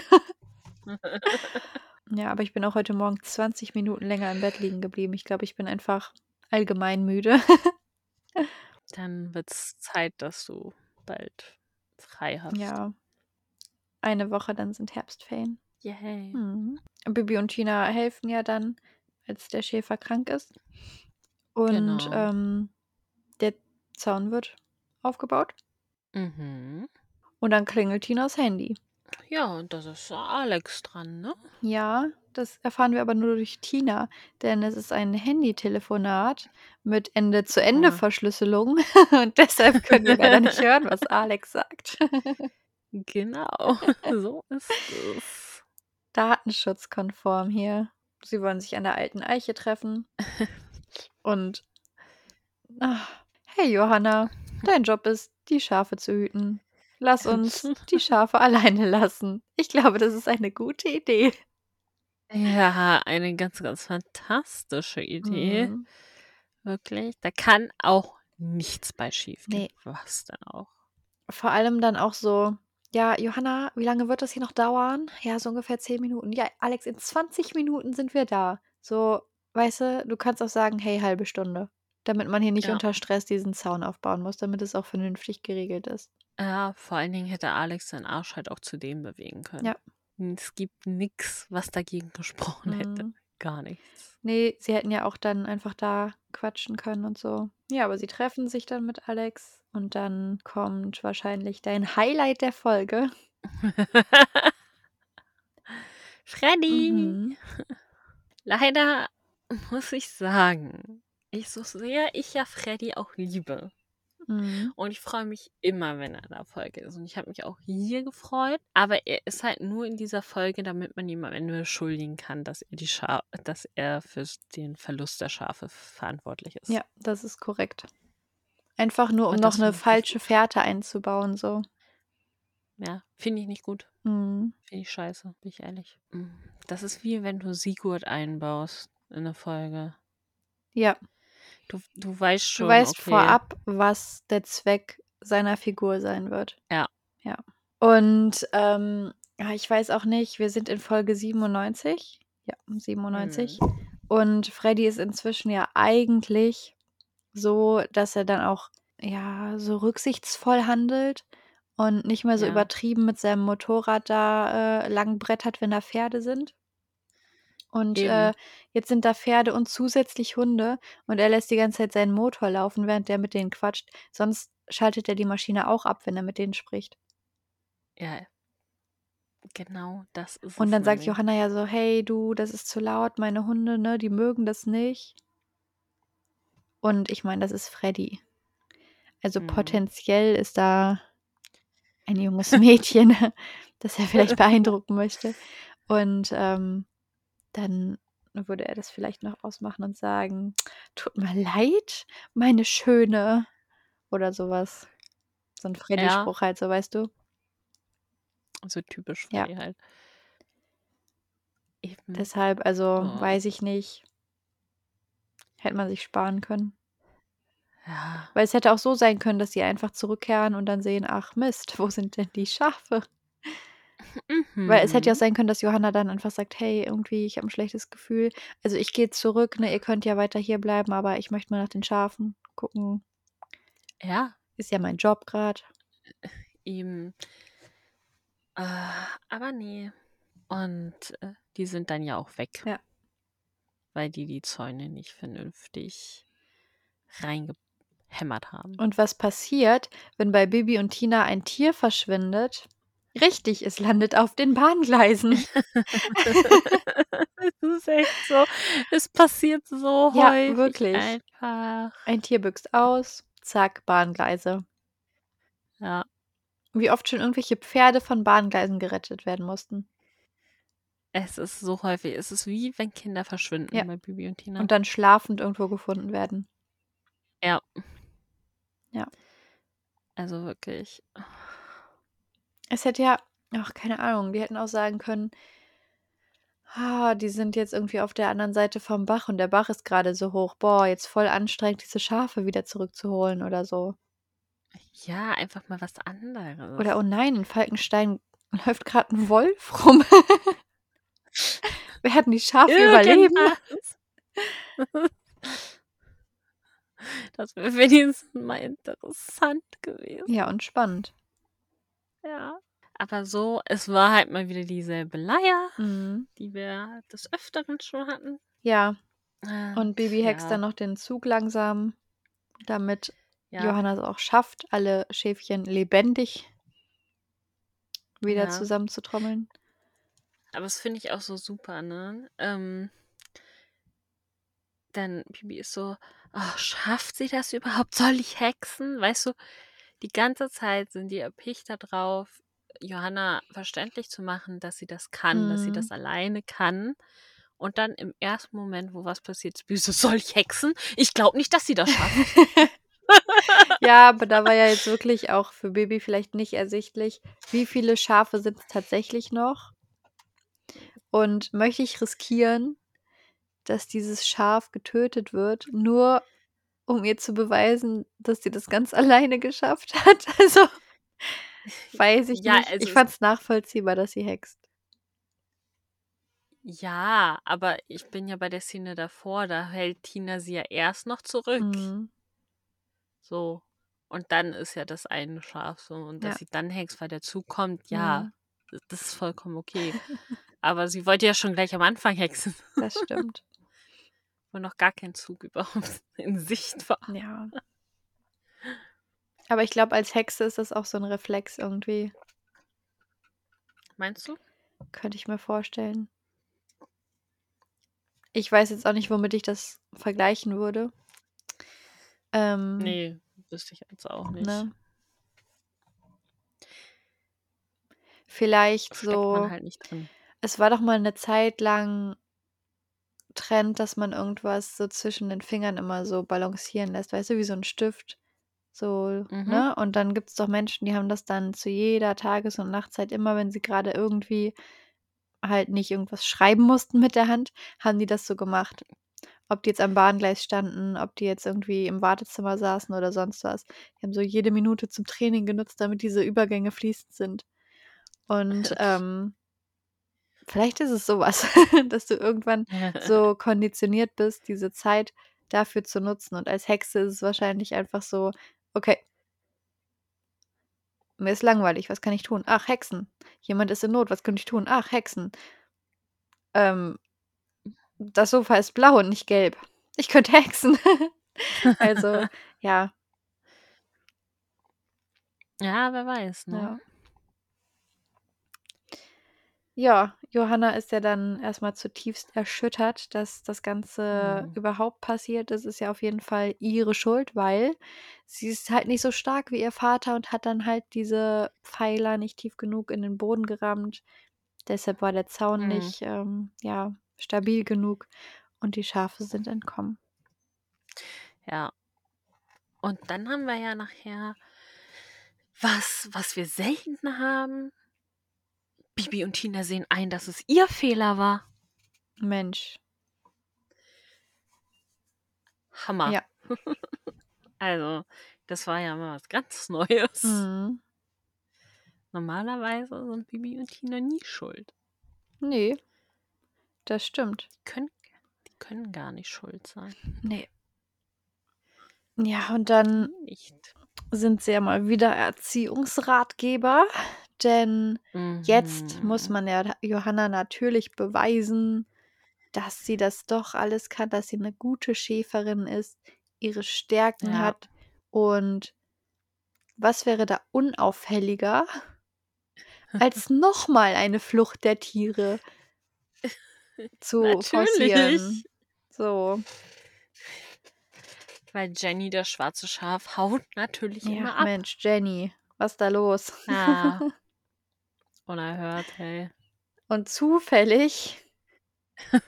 ja, aber ich bin auch heute Morgen 20 Minuten länger im Bett liegen geblieben. Ich glaube, ich bin einfach allgemein müde. Dann wird es Zeit, dass du bald frei hast. ja. Eine Woche, dann sind Herbstferien. Yay. Mhm. Bibi und Tina helfen ja dann, als der Schäfer krank ist. Und Genau. ähm, der Zaun wird aufgebaut. Mhm. Und dann klingelt Tinas Handy. Ja, und das ist Alex dran, ne? Ja, das erfahren wir aber nur durch Tina, denn es ist ein Handytelefonat mit Ende-zu-Ende-Verschlüsselung und deshalb können wir leider nicht hören, was Alex sagt. Genau, so ist es. Datenschutzkonform hier. Sie wollen sich an der alten Eiche treffen. Und ach, hey Johanna, dein Job ist, die Schafe zu hüten. Lass uns die Schafe alleine lassen. Ich glaube, das ist eine gute Idee. Ja, eine ganz, ganz fantastische Idee. Mhm. Wirklich. Da kann auch nichts bei schief gehen. Nee. Was denn auch? Vor allem dann auch so, ja, Johanna, wie lange wird das hier noch dauern? Ja, so ungefähr 10 Minuten. Ja, Alex, in 20 Minuten sind wir da. So, weißt du, du kannst auch sagen, hey, halbe Stunde. Damit man hier nicht Ja. unter Stress diesen Zaun aufbauen muss, damit es auch vernünftig geregelt ist. Ja, vor allen Dingen hätte Alex seinen Arsch halt auch zu dem bewegen können. Ja. Es gibt nichts, was dagegen gesprochen hätte. Mhm. Gar nichts. Nee, sie hätten ja auch dann einfach da quatschen können und so. Ja, aber sie treffen sich dann mit Alex und dann kommt wahrscheinlich dein Highlight der Folge. Freddy! Mhm. Leider muss ich sagen, ich so sehr ich ja Freddy auch liebe. Mhm. Und ich freue mich immer, wenn er in der Folge ist. Und ich habe mich auch hier gefreut. Aber er ist halt nur in dieser Folge, damit man ihm am Ende schuldigen kann, dass er die Scha dass er für den Verlust der Schafe verantwortlich ist. Ja, das ist korrekt. Einfach nur, um noch eine falsche. Fährte einzubauen, so. Ja, finde ich nicht gut. Mhm. Finde ich scheiße, bin ich ehrlich. Mm. Das ist wie wenn du Sigurd einbaust in eine Folge. Ja, Du, du weißt schon, du weißt okay. vorab, was der Zweck seiner Figur sein wird. Ja. Ja. Und ähm, ja, ich weiß auch nicht, wir sind in Folge 97. Ja, 97. Mhm. Und Freddy ist inzwischen ja eigentlich so, dass er dann auch ja so rücksichtsvoll handelt und nicht mehr so Ja. übertrieben mit seinem Motorrad da äh, lang brettert, wenn da Pferde sind. Und Eben. äh, jetzt sind da Pferde und zusätzlich Hunde und er lässt die ganze Zeit seinen Motor laufen, während der mit denen quatscht. Sonst schaltet er die Maschine auch ab, wenn er mit denen spricht. Ja. Genau, das ist Und es dann sagt nämlich. Johanna ja so, hey du, das ist zu laut, meine Hunde, ne, die mögen das nicht. Und ich meine, das ist Freddy. Also Mhm. potenziell ist da ein junges Mädchen, das er vielleicht beeindrucken möchte. Und ähm, dann würde er das vielleicht noch ausmachen und sagen, tut mir leid, meine Schöne. Oder sowas. So ein Freddy-Spruch halt, so weißt du. So typisch Ja. Freddy halt. Eben. Deshalb, also Oh. weiß ich nicht. Hätte man sich sparen können. Ja. Weil es hätte auch so sein können, dass sie einfach zurückkehren und dann sehen, ach Mist, wo sind denn die Schafe? Weil es hätte ja auch Mhm. sein können, dass Johanna dann einfach sagt, hey, irgendwie, ich habe ein schlechtes Gefühl. Also ich gehe zurück, ne, ihr könnt ja weiter hier bleiben, aber ich möchte mal nach den Schafen gucken. Ja, Ist ja mein Job gerade. eben. Äh, aber ne. Und, äh, die sind dann ja auch weg. Ja. Weil die die Zäune nicht vernünftig reingehämmert haben. Und was passiert, wenn bei Bibi und Tina ein Tier verschwindet? Richtig, es landet auf den Bahngleisen. Es ist echt so es passiert so Ja, häufig wirklich. einfach. Ein Tier büxt aus, zack, Bahngleise. Ja. Wie oft schon irgendwelche Pferde von Bahngleisen gerettet werden mussten. Es ist so häufig. Es ist wie wenn Kinder verschwinden Ja. bei Bibi und Tina. Und dann schlafend irgendwo gefunden werden. Ja. Ja. Also wirklich. Es hätte ja ach, keine Ahnung, die hätten auch sagen können: „Ah, die sind jetzt irgendwie auf der anderen Seite vom Bach und der Bach ist grade so hoch. Boah, jetzt voll anstrengend, diese Schafe wieder zurückzuholen“ oder so. Ja, einfach mal was anderes. Oder: „Oh nein, in Falkenstein läuft grad 'n Wolf rum.“ Werden die Schafe überleben? Irgendwas. Das wäre wenigstens mal interessant gewesen. Ja, und spannend. Ja. Aber so es war halt mal wieder dieselbe Leier, Mhm. die wir des Öfteren schon hatten. Ja. Und Bibi hext ja. dann noch den Zug langsam, damit Ja. Johanna es auch schafft, alle Schäfchen lebendig wieder Ja. zusammenzutrommeln. Aber das finde ich auch so super, ne? Ähm dann Bibi ist so: „Oh, schafft sie das überhaupt? Soll ich hexen?“ Weißt du, die ganze Zeit sind die erpicht da drauf, Johanna verständlich zu machen, dass sie das kann, dass sie das Mhm. alleine kann. Und dann im ersten Moment, wo was passiert, ist Bibi so: „Soll ich hexen? Ich glaube nicht, dass sie das schafft.“ Ja, aber da war ja jetzt wirklich auch für Bibi vielleicht nicht ersichtlich, wie viele Schafe sind's tatsächlich noch? Und möchte ich riskieren, dass dieses Schaf getötet wird, nur um ihr zu beweisen, dass sie das ganz alleine geschafft hat? Also, weiß ich Ja, nicht. also Ich es fand's nachvollziehbar, dass sie hext. Ja, aber ich bin ja bei der Szene davor, da hält Tina sie ja erst noch zurück. Mhm. So. Und dann ist ja das eine Schaf so. Und dass Ja. sie dann hext, weil der Zug kommt, ja, Mhm. das ist vollkommen okay. Aber sie wollte ja schon gleich am Anfang hexen. Das stimmt. Wo noch gar kein Zug überhaupt in Sicht war. Ja. Aber ich glaube, als Hexe ist das auch so 'n Reflex irgendwie. Meinst du? Könnte ich mir vorstellen. Ich weiß jetzt auch nicht, womit ich das vergleichen würde. Ähm, Ne, wüsste ich jetzt auch nicht. ne? Vielleicht Steckt so halt nicht drin. es war doch mal 'ne Zeit lang Trend, dass man irgendwas so zwischen den Fingern immer so balancieren lässt, weißt du, wie so 'n Stift, so, Mhm. ne? Und dann gibt's doch Menschen, die haben das dann zu jeder Tages und Nachtzeit immer, wenn sie grade irgendwie halt nicht irgendwas schreiben mussten mit der Hand, haben die das so gemacht. Ob die jetzt am Bahngleis standen, ob die jetzt irgendwie im Wartezimmer saßen oder sonst was. Die haben so jede Minute zum Training genutzt, damit diese Übergänge fließend sind. Und, ähm vielleicht ist es so was, dass du irgendwann so konditioniert bist, diese Zeit dafür zu nutzen. Und als Hexe ist es wahrscheinlich einfach so: „Okay“ „mir ist langweilig, was kann ich tun? Ach, hexen. Jemand ist in Not, was könnte ich tun? Ach, hexen.“ „Ähm, das Sofa ist blau und nicht gelb. Ich könnte hexen.“ Also, ja. Ja, wer weiß, ne? Ja. Ja, Johanna ist ja dann erst mal zutiefst erschüttert, dass das Ganze Mhm. überhaupt passiert. Das ist ja auf jeden Fall ihre Schuld, weil sie ist halt nicht so stark wie ihr Vater und hat dann halt diese Pfeiler nicht tief genug in den Boden gerammt. Deshalb war der Zaun Mhm. nicht, ähm, ja, stabil genug und die Schafe sind entkommen. Ja. Und dann haben wir ja nachher was, was wir selten haben. Bibi und Tina sehen ein, dass es ihr Fehler war. Mensch. Hammer. Ja. Also, das war ja mal was ganz Neues. Mhm. Normalerweise sind Bibi und Tina nie schuld. Ne. Das stimmt. Die können die können gar nicht schuld sein. Ne. Ja, und dann Nicht. sind sie ja mal wieder Erziehungsratgeber. Denn jetzt muss Mhm. man ja Johanna natürlich beweisen, dass sie das doch alles kann, dass sie eine gute Schäferin ist, ihre Stärken Ja. hat. Und was wäre da unauffälliger, als noch mal eine Flucht der Tiere zu forcieren? Natürlich. So. Weil Jenny, das schwarze Schaf, haut natürlich immer Ja, ab. Mensch, Jenny, was ist da los? Ja. Unerhört, hey. Und zufällig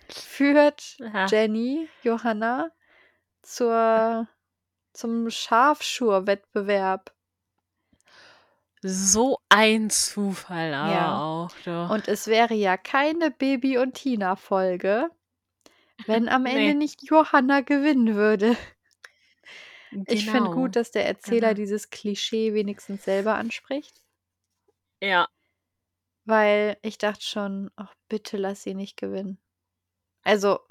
führt Ja. Jenny Johanna zur zum Schafschur-Wettbewerb. So ein Zufall aber Ja. auch, du. Und es wäre ja keine Baby und Tina-Folge, wenn am Ende Ne. nicht Johanna gewinnen würde. Ich finde Genau. gut, dass der Erzähler Genau. dieses Klischee wenigstens selber anspricht, Ja. Weil ich dachte schon: „Ach, bitte lass sie nicht gewinnen.“ Also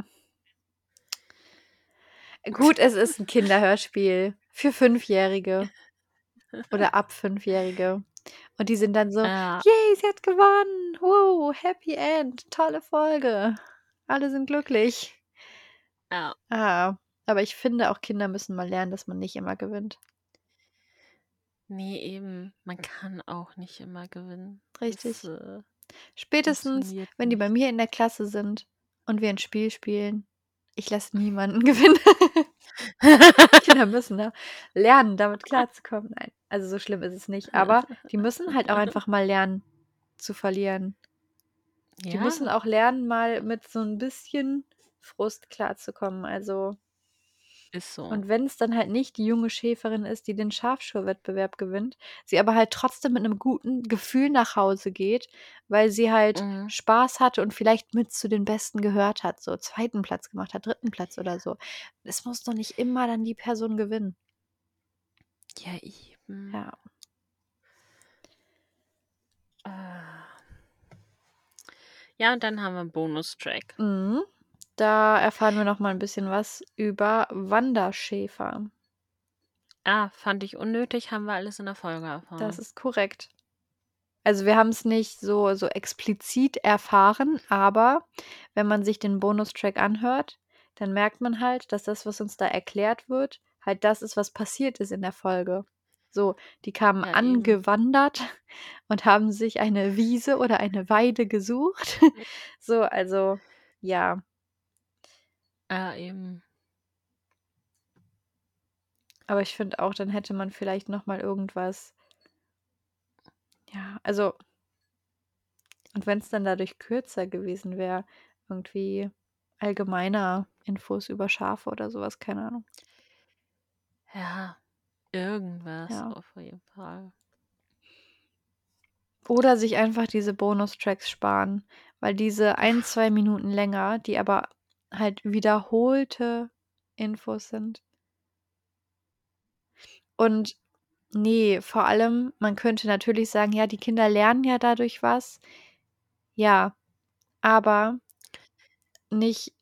gut, es ist 'n Kinderhörspiel für Fünfjährige oder ab Fünfjährige. Und die sind dann so: Ja. „Yay, sie hat gewonnen. Wow, Happy End, tolle Folge. Alle sind glücklich.“ Ja. Ah, aber ich finde, auch Kinder müssen mal lernen, dass man nicht immer gewinnt. Ne, eben. Man kann auch nicht immer gewinnen. Richtig. Das, äh, Spätestens, wenn die bei mir in der Klasse sind und wir 'n Spiel spielen, ich lasse niemanden gewinnen. Kinder müssen da lernen, damit klarzukommen. Nein, also so schlimm ist es nicht, aber die müssen halt auch einfach mal lernen zu verlieren. Die müssen Ja. auch lernen, mal mit so 'n bisschen Frust klarzukommen, also Ist so. und wenn's dann halt nicht die junge Schäferin ist, die den Schafschur-Wettbewerb gewinnt, sie aber halt trotzdem mit 'nem guten Gefühl nach Hause geht, weil sie halt Mhm. Spaß hatte und vielleicht mit zu den Besten gehört hat, so 2. Platz gemacht hat, 3. Platz oder so. Es muss doch nicht immer dann die Person gewinnen. Ja, eben. Ja. Ah. Ja, und dann haben wir 'n Bonustrack. Mhm. Da erfahren wir noch mal 'n bisschen was über Wanderschäfer. Ah, fand ich unnötig, haben wir alles in der Folge Das erfahren. ist korrekt. Also, wir haben's nicht so so explizit erfahren, aber wenn man sich den Bonustrack anhört, dann merkt man halt, dass das, was uns da erklärt wird, halt das ist, was passiert ist in der Folge. So, die kamen Ja, eben. angewandert und haben sich eine Wiese oder eine Weide gesucht. So, also, ja. Ja, eben. Aber ich finde auch, dann hätte man vielleicht noch mal irgendwas ja, also und wenn's dann dadurch kürzer gewesen wäre, irgendwie allgemeiner Infos über Schafe oder so was, keine Ahnung. Ja, irgendwas Ja. auf jeden Fall. Oder sich einfach diese Bonustracks sparen, weil diese 1, 2 Minuten länger, die aber halt wiederholte Infos sind. Und ne, vor allem, man könnte natürlich sagen: „Ja, die Kinder lernen ja dadurch was.“ Ja, aber nicht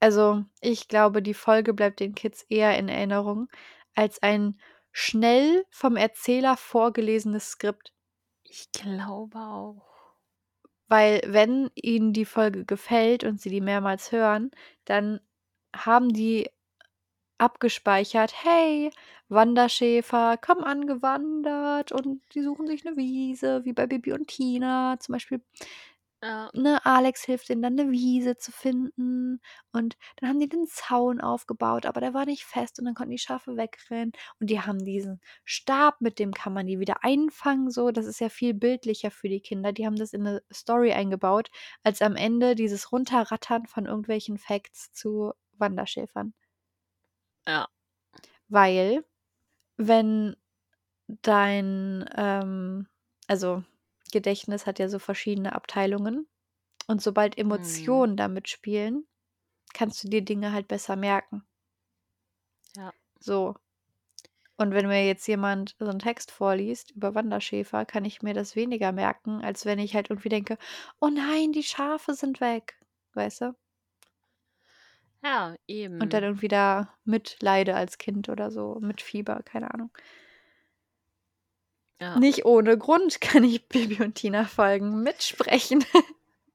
also, ich glaube, die Folge bleibt den Kids eher in Erinnerung als ein schnell vom Erzähler vorgelesenes Skript. Ich glaube auch. Weil wenn ihnen die Folge gefällt und sie die mehrmals hören, dann haben die abgespeichert: „Hey, Wanderschäfer kommen angewandert und die suchen sich 'ne Wiese“, wie bei Bibi und Tina zum Beispiel. Ja. Ne, Alex hilft denen dann 'ne Wiese zu finden und dann haben die den Zaun aufgebaut, aber der war nicht fest und dann konnten die Schafe wegrennen und die haben diesen Stab, mit dem kann man die wieder einfangen so. Das ist ja viel bildlicher für die Kinder. Die haben das in 'ne Story eingebaut, als am Ende dieses Runterrattern von irgendwelchen Facts zu Wanderschäfern. Ja. Weil, wenn dein, ähm also, Gedächtnis hat ja so verschiedene Abteilungen und sobald Mhm. Emotionen da mitspielen, kannst du dir Dinge halt besser merken. Ja. So. Und wenn mir jetzt jemand so 'n Text vorliest über Wanderschäfer, kann ich mir das weniger merken, als wenn ich halt irgendwie denke: „Oh nein, die Schafe sind weg“, weißt du? Ja, Und dann eben. irgendwie da mitleide als Kind oder so, mit Fieber, keine Ahnung. Ja. Nicht ohne Grund kann ich Bibi und Tina Folgen mitsprechen.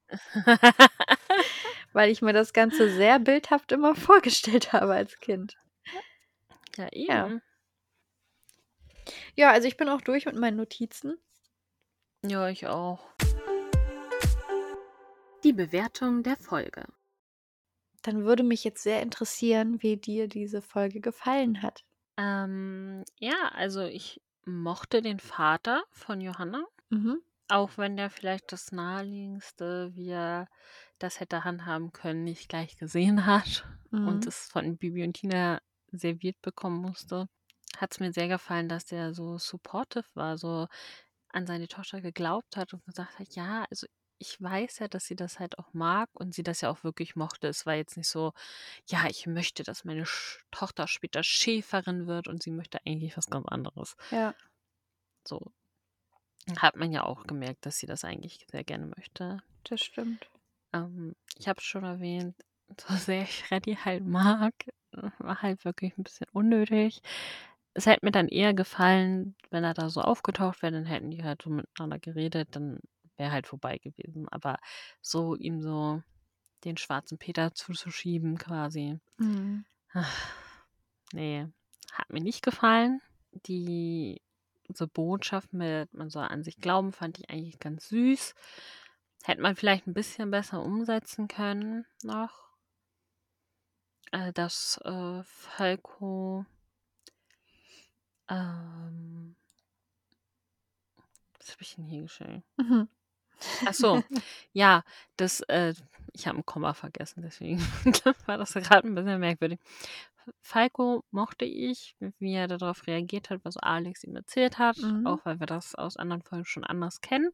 Weil ich mir das Ganze sehr bildhaft immer vorgestellt habe als Kind. Ja, Ja. Ja, also ich bin auch durch mit meinen Notizen. Ja, ich auch. Die Bewertung der Folge. Dann würde mich jetzt sehr interessieren, wie dir diese Folge gefallen hat. Ähm, ja, also ich mochte den Vater von Johanna, Mhm. auch wenn der vielleicht das naheliegendste, wie er das hätte handhaben können, nicht gleich gesehen hat und Mhm. es von Bibi und Tina serviert bekommen musste. Hat es mir sehr gefallen, dass der so supportive war, so an seine Tochter geglaubt hat und gesagt hat, ja, also ich weiß ja, dass sie das halt auch mag und sie das ja auch wirklich mochte. Es war jetzt nicht so, ja, ich möchte, dass meine Sch Tochter später Schäferin wird und sie möchte eigentlich was ganz anderes. Ja. So hat man ja auch gemerkt, dass sie das eigentlich sehr gerne möchte. Das stimmt. Ähm, ich habe es schon erwähnt, so sehr ich Freddy halt mag, war halt wirklich ein bisschen unnötig. Es hätte mir dann eher gefallen, wenn er da so aufgetaucht wäre, dann hätten die halt so miteinander geredet, dann wäre halt vorbei gewesen. Aber so ihm so den schwarzen Peter zuzuschieben quasi. Mhm. Nee, hat mir nicht gefallen. Die so Botschaft mit, man soll an sich glauben, fand ich eigentlich ganz süß. Hätte man vielleicht ein bisschen besser umsetzen können noch. Äh, dass äh, Falco ähm, was habe ich denn hier geschrieben? Mhm. Ach so, ja, das, äh, ich habe ein Komma vergessen, deswegen war das gerade ein bisschen merkwürdig. Falco mochte ich, wie er darauf reagiert hat, was Alex ihm erzählt hat, Mhm. auch weil wir das aus anderen Folgen schon anders kennen.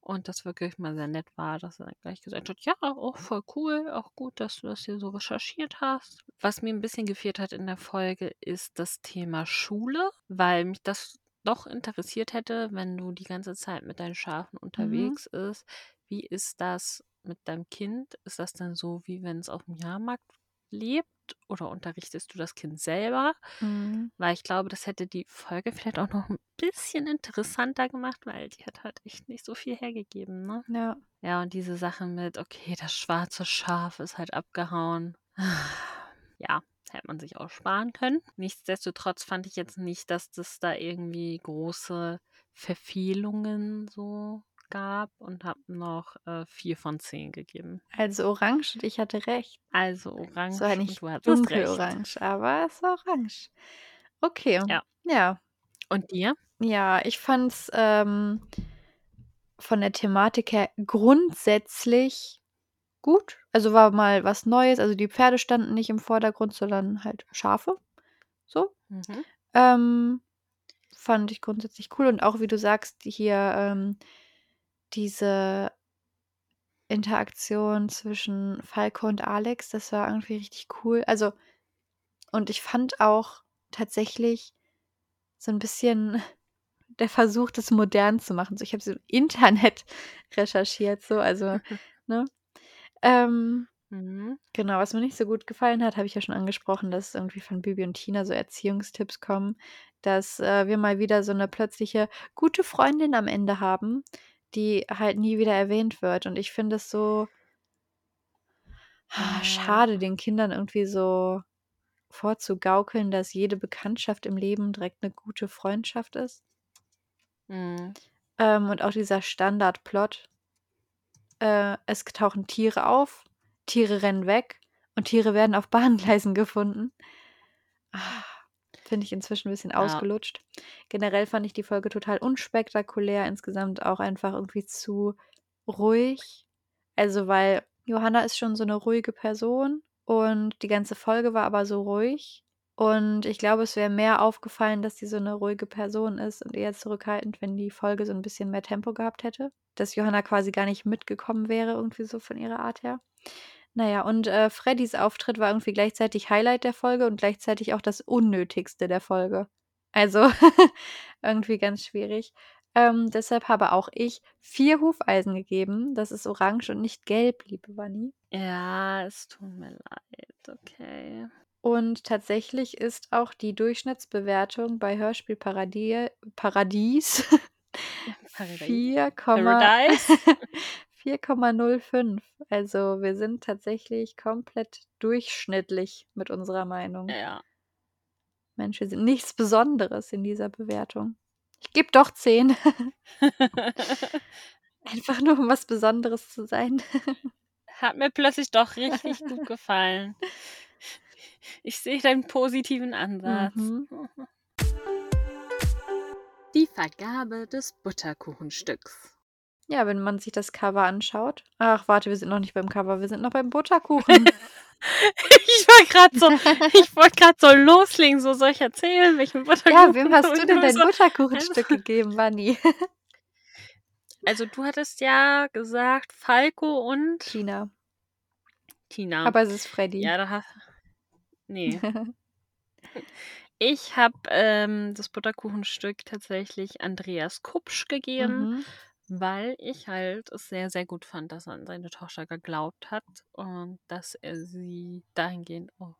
Und das wirklich mal sehr nett war, dass er dann gleich gesagt hat, ja, auch voll cool, auch gut, dass du das hier so recherchiert hast. Was mir ein bisschen gefehlt hat in der Folge, ist das Thema Schule, weil mich das doch interessiert hätte, wenn du die ganze Zeit mit deinen Schafen unterwegs ist. Wie ist das mit deinem Kind? Ist das dann so, wie wenn es auf dem Jahrmarkt lebt? Oder unterrichtest du das Kind selber? Mhm. Weil ich glaube, das hätte die Folge vielleicht auch noch ein bisschen interessanter gemacht, weil die hat halt echt nicht so viel hergegeben, ne? Ja. Ja, und diese Sache mit, okay, das schwarze Schaf ist halt abgehauen. Ja, hätte man sich auch sparen können. Nichtsdestotrotz fand ich jetzt nicht, dass das da irgendwie große Verfehlungen so gab und habe noch äh, vier von zehn gegeben. Also orange und ich hatte recht. Also orange Es war und nicht du hattest recht. dunkelorange, aber es war orange. Okay. Ja. Ja. Und dir? Ja, ich fand's ähm, von der Thematik her grundsätzlich gut. Also war mal was Neues. Also die Pferde standen nicht im Vordergrund, sondern halt Schafe. So. Mhm. Ähm, fand ich grundsätzlich cool. Und auch wie du sagst, hier ähm, diese Interaktion zwischen Falco und Alex, das war irgendwie richtig cool. Also, und ich fand auch tatsächlich so ein bisschen der Versuch, das modern zu machen. So, ich habe so im Internet recherchiert, so, also, ne? Ähm, Mhm. genau, was mir nicht so gut gefallen hat, habe ich ja schon angesprochen, dass irgendwie von Bibi und Tina so Erziehungstipps kommen, dass äh, wir mal wieder so eine plötzliche gute Freundin am Ende haben, die halt nie wieder erwähnt wird. Und ich finde es so ah, Ja. schade, den Kindern irgendwie so vorzugaukeln, dass jede Bekanntschaft im Leben direkt eine gute Freundschaft ist. Mhm. Ähm, und auch dieser Standardplot. Äh, es tauchen Tiere auf, Tiere rennen weg und Tiere werden auf Bahngleisen gefunden. Ah, Finde ich inzwischen ein bisschen Ja. ausgelutscht. Generell fand ich die Folge total unspektakulär, insgesamt auch einfach irgendwie zu ruhig. Also, weil Johanna ist schon so eine ruhige Person und die ganze Folge war aber so ruhig. Und ich glaube, es wäre mehr aufgefallen, dass sie so eine ruhige Person ist und eher zurückhaltend, wenn die Folge so ein bisschen mehr Tempo gehabt hätte. Dass Johanna quasi gar nicht mitgekommen wäre, irgendwie so von ihrer Art her. Naja, und äh, Freddys Auftritt war irgendwie gleichzeitig Highlight der Folge und gleichzeitig auch das Unnötigste der Folge. Also irgendwie ganz schwierig. Ähm, deshalb habe auch ich vier Hufeisen gegeben. Das ist orange und nicht gelb, liebe Vanni. Ja, es tut mir leid. Okay. Und tatsächlich ist auch die Durchschnittsbewertung bei Hörspiel Paradie Paradies Paradise. 4, Paradise. 4,05. Also wir sind tatsächlich komplett durchschnittlich mit unserer Meinung. Ja. Mensch, wir sind nichts Besonderes in dieser Bewertung. Ich gebe doch 10. Einfach nur, um was Besonderes zu sein. Hat mir plötzlich doch richtig gut gefallen. Ich sehe deinen positiven Ansatz. Mhm. Die Vergabe des Butterkuchenstücks. Ja, wenn man sich das Cover anschaut. Ach, warte, wir sind noch nicht beim Cover, wir sind noch beim Butterkuchen. Ich wollte gerade so, ich wollte gerade so loslegen, so soll ich erzählen, welchen Butterkuchen. ja, wem hast du denn dein so. Butterkuchenstück gegeben, Wanni? Also du hattest ja gesagt Falco und Tina. Tina. Aber es ist Freddy. ja, da hast Nee. Ich habe ähm, das Butterkuchenstück tatsächlich Andreas Kupsch gegeben, mhm. weil ich halt es sehr, sehr gut fand, dass er an seine Tochter geglaubt hat und dass er sie dahingehend auch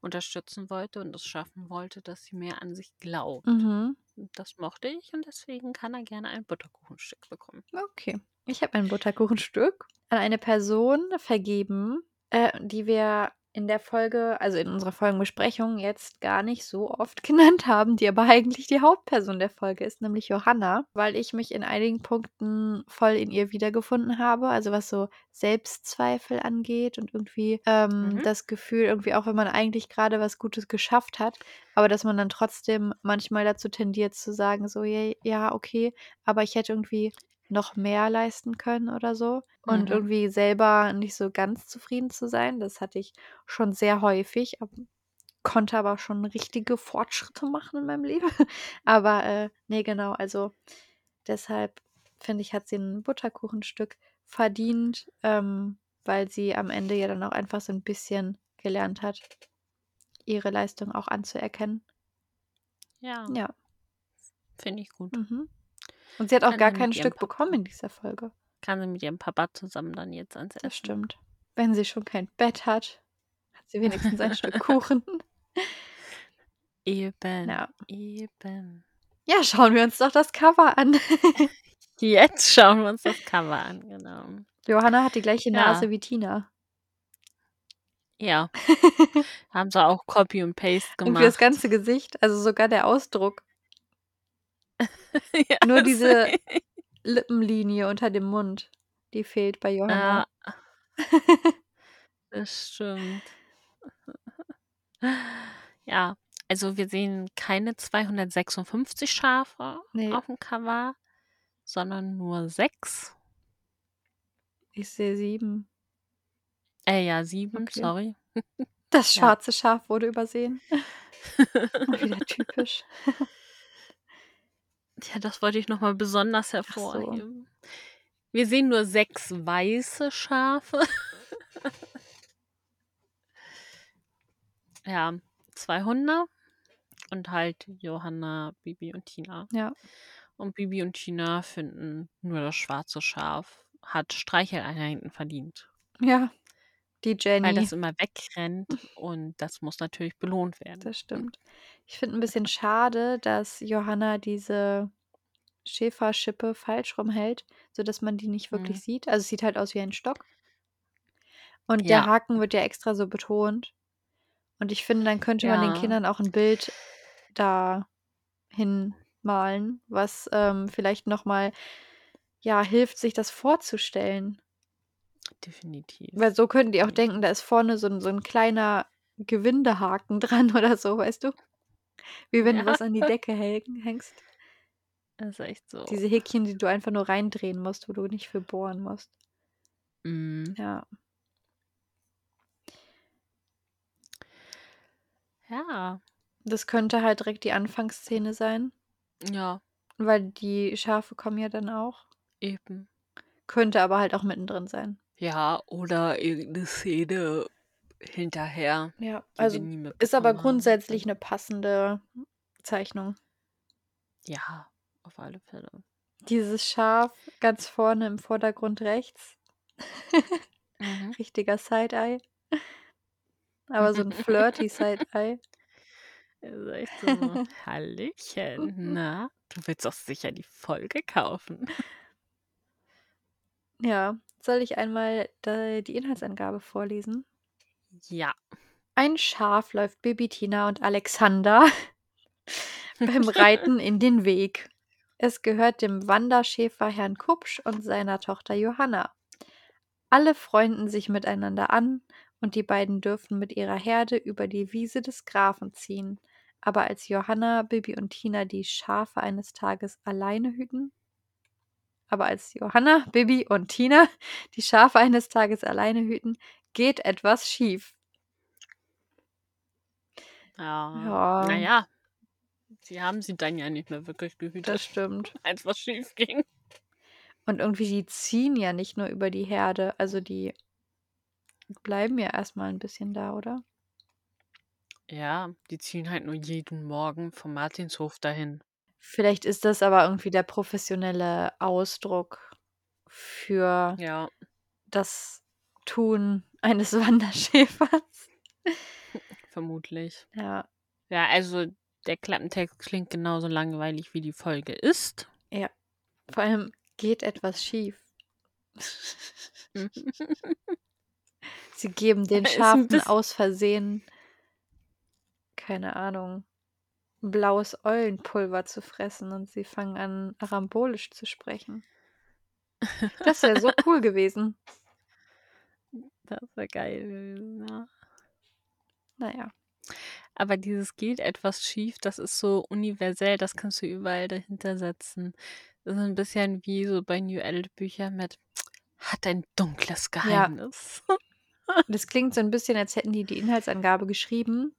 unterstützen wollte und es schaffen wollte, dass sie mehr an sich glaubt. Mhm. Das mochte ich und deswegen kann er gerne ein Butterkuchenstück bekommen. Okay. Ich habe ein Butterkuchenstück an eine Person vergeben, äh, die wir in der Folge, also in unserer Folgenbesprechung, jetzt gar nicht so oft genannt haben, die aber eigentlich die Hauptperson der Folge ist, nämlich Johanna, weil ich mich in einigen Punkten voll in ihr wiedergefunden habe. Also was so Selbstzweifel angeht und irgendwie ähm, Mhm. das Gefühl, irgendwie auch wenn man eigentlich gerade was Gutes geschafft hat, aber dass man dann trotzdem manchmal dazu tendiert zu sagen, so, ja, ja, okay, aber ich hätte irgendwie noch mehr leisten können oder so. Und Mhm. irgendwie selber nicht so ganz zufrieden zu sein. Das hatte ich schon sehr häufig, ab- konnte aber schon richtige Fortschritte machen in meinem Leben. Aber äh, nee, genau, also deshalb finde ich, hat sie ein Butterkuchenstück verdient, ähm, weil sie am Ende ja dann auch einfach so ein bisschen gelernt hat, ihre Leistung auch anzuerkennen. Ja, Ja. finde ich gut. Mhm. Und sie hat auch gar kein Stück bekommen in dieser Folge. Kann sie mit ihrem Papa zusammen dann jetzt ans Essen. Das stimmt. Wenn sie schon kein Bett hat, hat sie wenigstens ein Stück Kuchen. Eben. Ja. Eben. Ja, schauen wir uns doch das Cover an. Jetzt schauen wir uns das Cover an, genau. Johanna hat die gleiche Ja. Nase wie Tina. Ja, haben sie auch Copy und Paste Irgendwie das gemacht. ganze Gesicht, also sogar der Ausdruck. ja, Nur diese Lippenlinie unter dem Mund, die fehlt bei Johanna. Ja, das stimmt. Ja, also wir sehen keine 256 Schafe Nee. auf dem Cover, sondern nur sechs. Ich sehe sieben. Äh, ja, sieben, Okay. sorry. Das Ja. schwarze Schaf wurde übersehen. Wieder typisch. Ja, das wollte ich nochmal besonders so. hervorheben. Wir sehen nur sechs weiße Schafe. ja, zwei Hunde und halt Johanna, Bibi und Tina. Ja. Und Bibi und Tina finden nur das schwarze Schaf hat Streicheleinheiten verdient. Ja. Die Weil Jenny. das immer wegrennt und das muss natürlich belohnt werden. Das stimmt. Ich finde ein bisschen schade, dass Johanna diese Schäferschippe falsch rumhält, sodass man die nicht wirklich Mhm. sieht. Also es sieht halt aus wie ein Stock. Und der Ja. Haken wird ja extra so betont. Und ich finde, dann könnte man den Ja. Kindern auch ein Bild da hinmalen, was ähm, vielleicht nochmal ja, hilft, sich das vorzustellen. Definitiv. Weil so könnten die auch denken, da ist vorne so ein, so ein kleiner Gewindehaken dran oder so, weißt du? Wie wenn du Ja. was an die Decke häng- hängst. Das ist echt so. Diese Häkchen, die du einfach nur reindrehen musst, wo du nicht für bohren musst. Mhm. Ja. Ja. Das könnte halt direkt die Anfangsszene sein, Ja, weil die Schafe kommen ja dann auch. eben. Könnte aber halt auch mittendrin sein. Ja, oder irgendeine Szene hinterher, Ja, also ist aber mitbekommen haben. grundsätzlich eine passende Zeichnung. Ja, auf alle Fälle. Dieses Schaf ganz vorne im Vordergrund rechts. Mhm. Richtiger Side-Eye. Aber so 'n flirty Side-Eye. Ist echt so: „Hallöchen, na, du willst doch sicher die Folge kaufen?“ Ja. Soll ich einmal die Inhaltsangabe vorlesen? Ja. Ein Schaf läuft Bibi, Tina und Alexander beim Reiten in den Weg. Es gehört dem Wanderschäfer Herrn Kupsch und seiner Tochter Johanna. Alle freunden sich miteinander an und die beiden dürfen mit ihrer Herde über die Wiese des Grafen ziehen. Aber als Johanna, Bibi und Tina die Schafe eines Tages alleine hüten aber als Johanna, Bibi und Tina die Schafe eines Tages alleine hüten, geht etwas schief. Ja. Na Ja. ja, sie haben sie dann ja nicht mehr wirklich Das gehütet, stimmt. als was schief ging. Und irgendwie die ziehen ja nicht nur über die Herde, also die bleiben ja erst mal 'n bisschen da, oder? Ja, die ziehen halt nur jeden Morgen vom Martinshof dahin. Vielleicht ist das aber irgendwie der professionelle Ausdruck für Ja. das Tun eines Wanderschäfers. Vermutlich. Ja. Ja, also der Klappentext klingt genauso langweilig, wie die Folge ist. Ja. Vor allem geht etwas schief. Sie geben den Schafen aus Versehen keine Ahnung, blaues Eulenpulver zu fressen und sie fangen an, arambolisch zu sprechen. Das wäre so cool gewesen. Das wäre geil gewesen, ja. Na ja. Aber dieses geht etwas schief, das ist so universell, das kannst du überall dahinter setzen. Das ist 'n bisschen wie so bei New Adult Büchern mit „hat ein dunkles Ja. Geheimnis“. Das klingt so 'n bisschen, als hätten die die Inhaltsangabe geschrieben,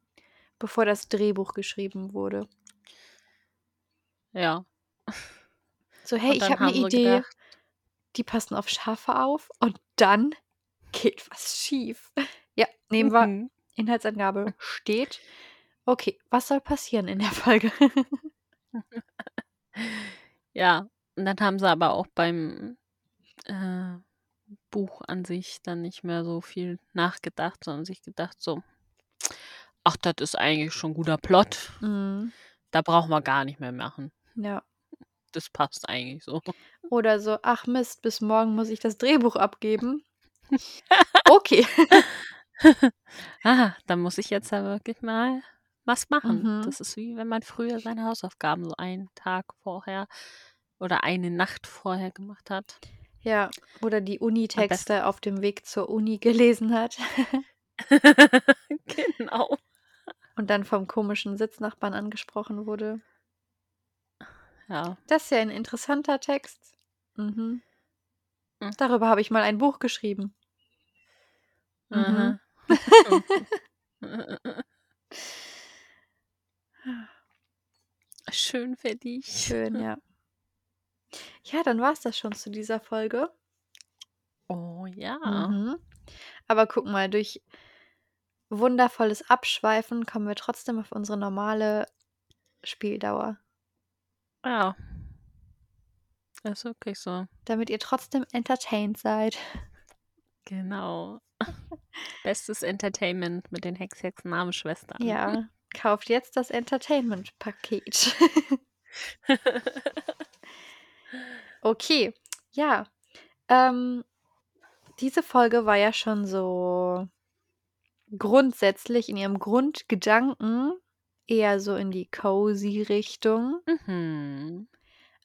bevor das Drehbuch geschrieben wurde. Ja. So: „Hey, ich habe 'ne haben sie Idee. gedacht Die passen auf Schafe auf und dann geht was schief.“ Ja, nehmen wir. Mhm. Inhaltsangabe steht. Okay, was soll passieren in der Folge? Ja, und dann haben sie aber auch beim, äh, Buch an sich dann nicht mehr so viel nachgedacht, sondern sich gedacht so: „Ach, das ist eigentlich schon guter Plot. Mhm. Da brauchen wir gar nicht mehr machen. Ja. Das passt eigentlich so.“ Oder so: „Ach Mist, bis morgen muss ich das Drehbuch abgeben.“ Okay. Ah, dann muss ich jetzt da wirklich mal was machen. Mhm. Das ist wie wenn man früher seine Hausaufgaben so einen Tag vorher oder eine Nacht vorher gemacht hat. Ja, oder die Unitexte auf dem Weg zur Uni gelesen hat. Genau. Und dann vom komischen Sitznachbarn angesprochen wurde. Ja. Das ist ja ein interessanter Text. Mhm. Hm. Darüber habe ich mal ein Buch geschrieben. Mhm. Schön für dich. Schön, ja. Ja, dann war's das schon zu dieser Folge. Oh ja. Mhm. Aber guck mal, durch wundervolles Abschweifen kommen wir trotzdem auf unsere normale Spieldauer. Ja. Ist wirklich so. Damit ihr trotzdem entertained seid. Genau. Bestes Entertainment mit den Hex Hexen Armschwestern. Ja, kauft jetzt das Entertainment-Paket. Okay, ja. Ähm, diese Folge war ja schon so grundsätzlich in ihrem Grundgedanken eher so in die cozy Richtung Mhm.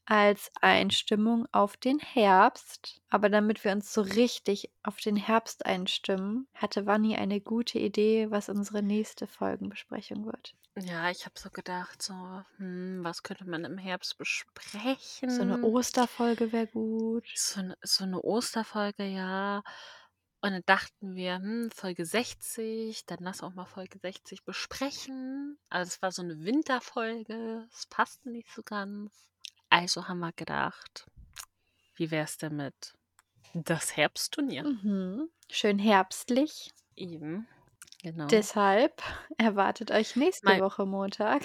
Als Einstimmung auf den Herbst. Aber damit wir uns so richtig auf den Herbst einstimmen, hatte Wanni eine gute Idee, was unsere nächste Folgenbesprechung wird. Ja, ich habe so gedacht, so, hm, was könnte man im Herbst So 'ne besprechen? Osterfolge wäre gut. So so 'ne Osterfolge, ja. Und dann dachten wir, hm, Folge 60, dann lass auch mal Folge 60 besprechen. Also, es war so 'ne Winterfolge, es passte nicht so ganz. Also haben wir gedacht, wie wär's denn mit das Herbstturnier? Mhm. Schön herbstlich. Eben, genau. Deshalb erwartet euch nächste Mal Woche Montag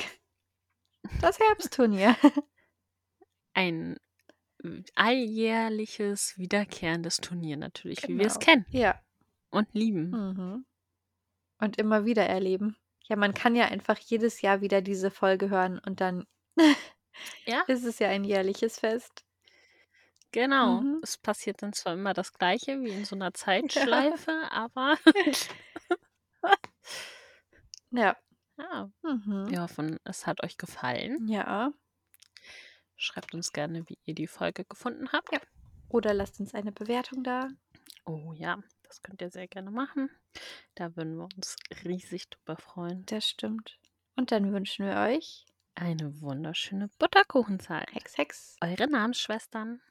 das Herbstturnier. Ein alljährliches wiederkehrendes Turnier natürlich, wie wir's Genau. kennen Ja. und lieben. Mhm. Und immer wieder erleben. Ja, man kann ja einfach jedes Jahr wieder diese Folge hören und dann Ja. ist es ja ein jährliches Fest. Genau. Mhm. Es passiert dann zwar immer das Gleiche wie in so 'ner Ja. Zeitschleife, aber Ja. Ja. Mhm. Wir hoffen, es hat euch gefallen. Ja. Schreibt uns gerne, wie ihr die Folge gefunden habt. Ja. Oder lasst uns eine Bewertung da. Oh ja, das könnt ihr sehr gerne machen. Da würden wir uns riesig drüber freuen. Das stimmt. Und dann wünschen wir euch Eine wunderschöne Butterkuchenzeit. Hex, Hex. Eure Namensschwestern.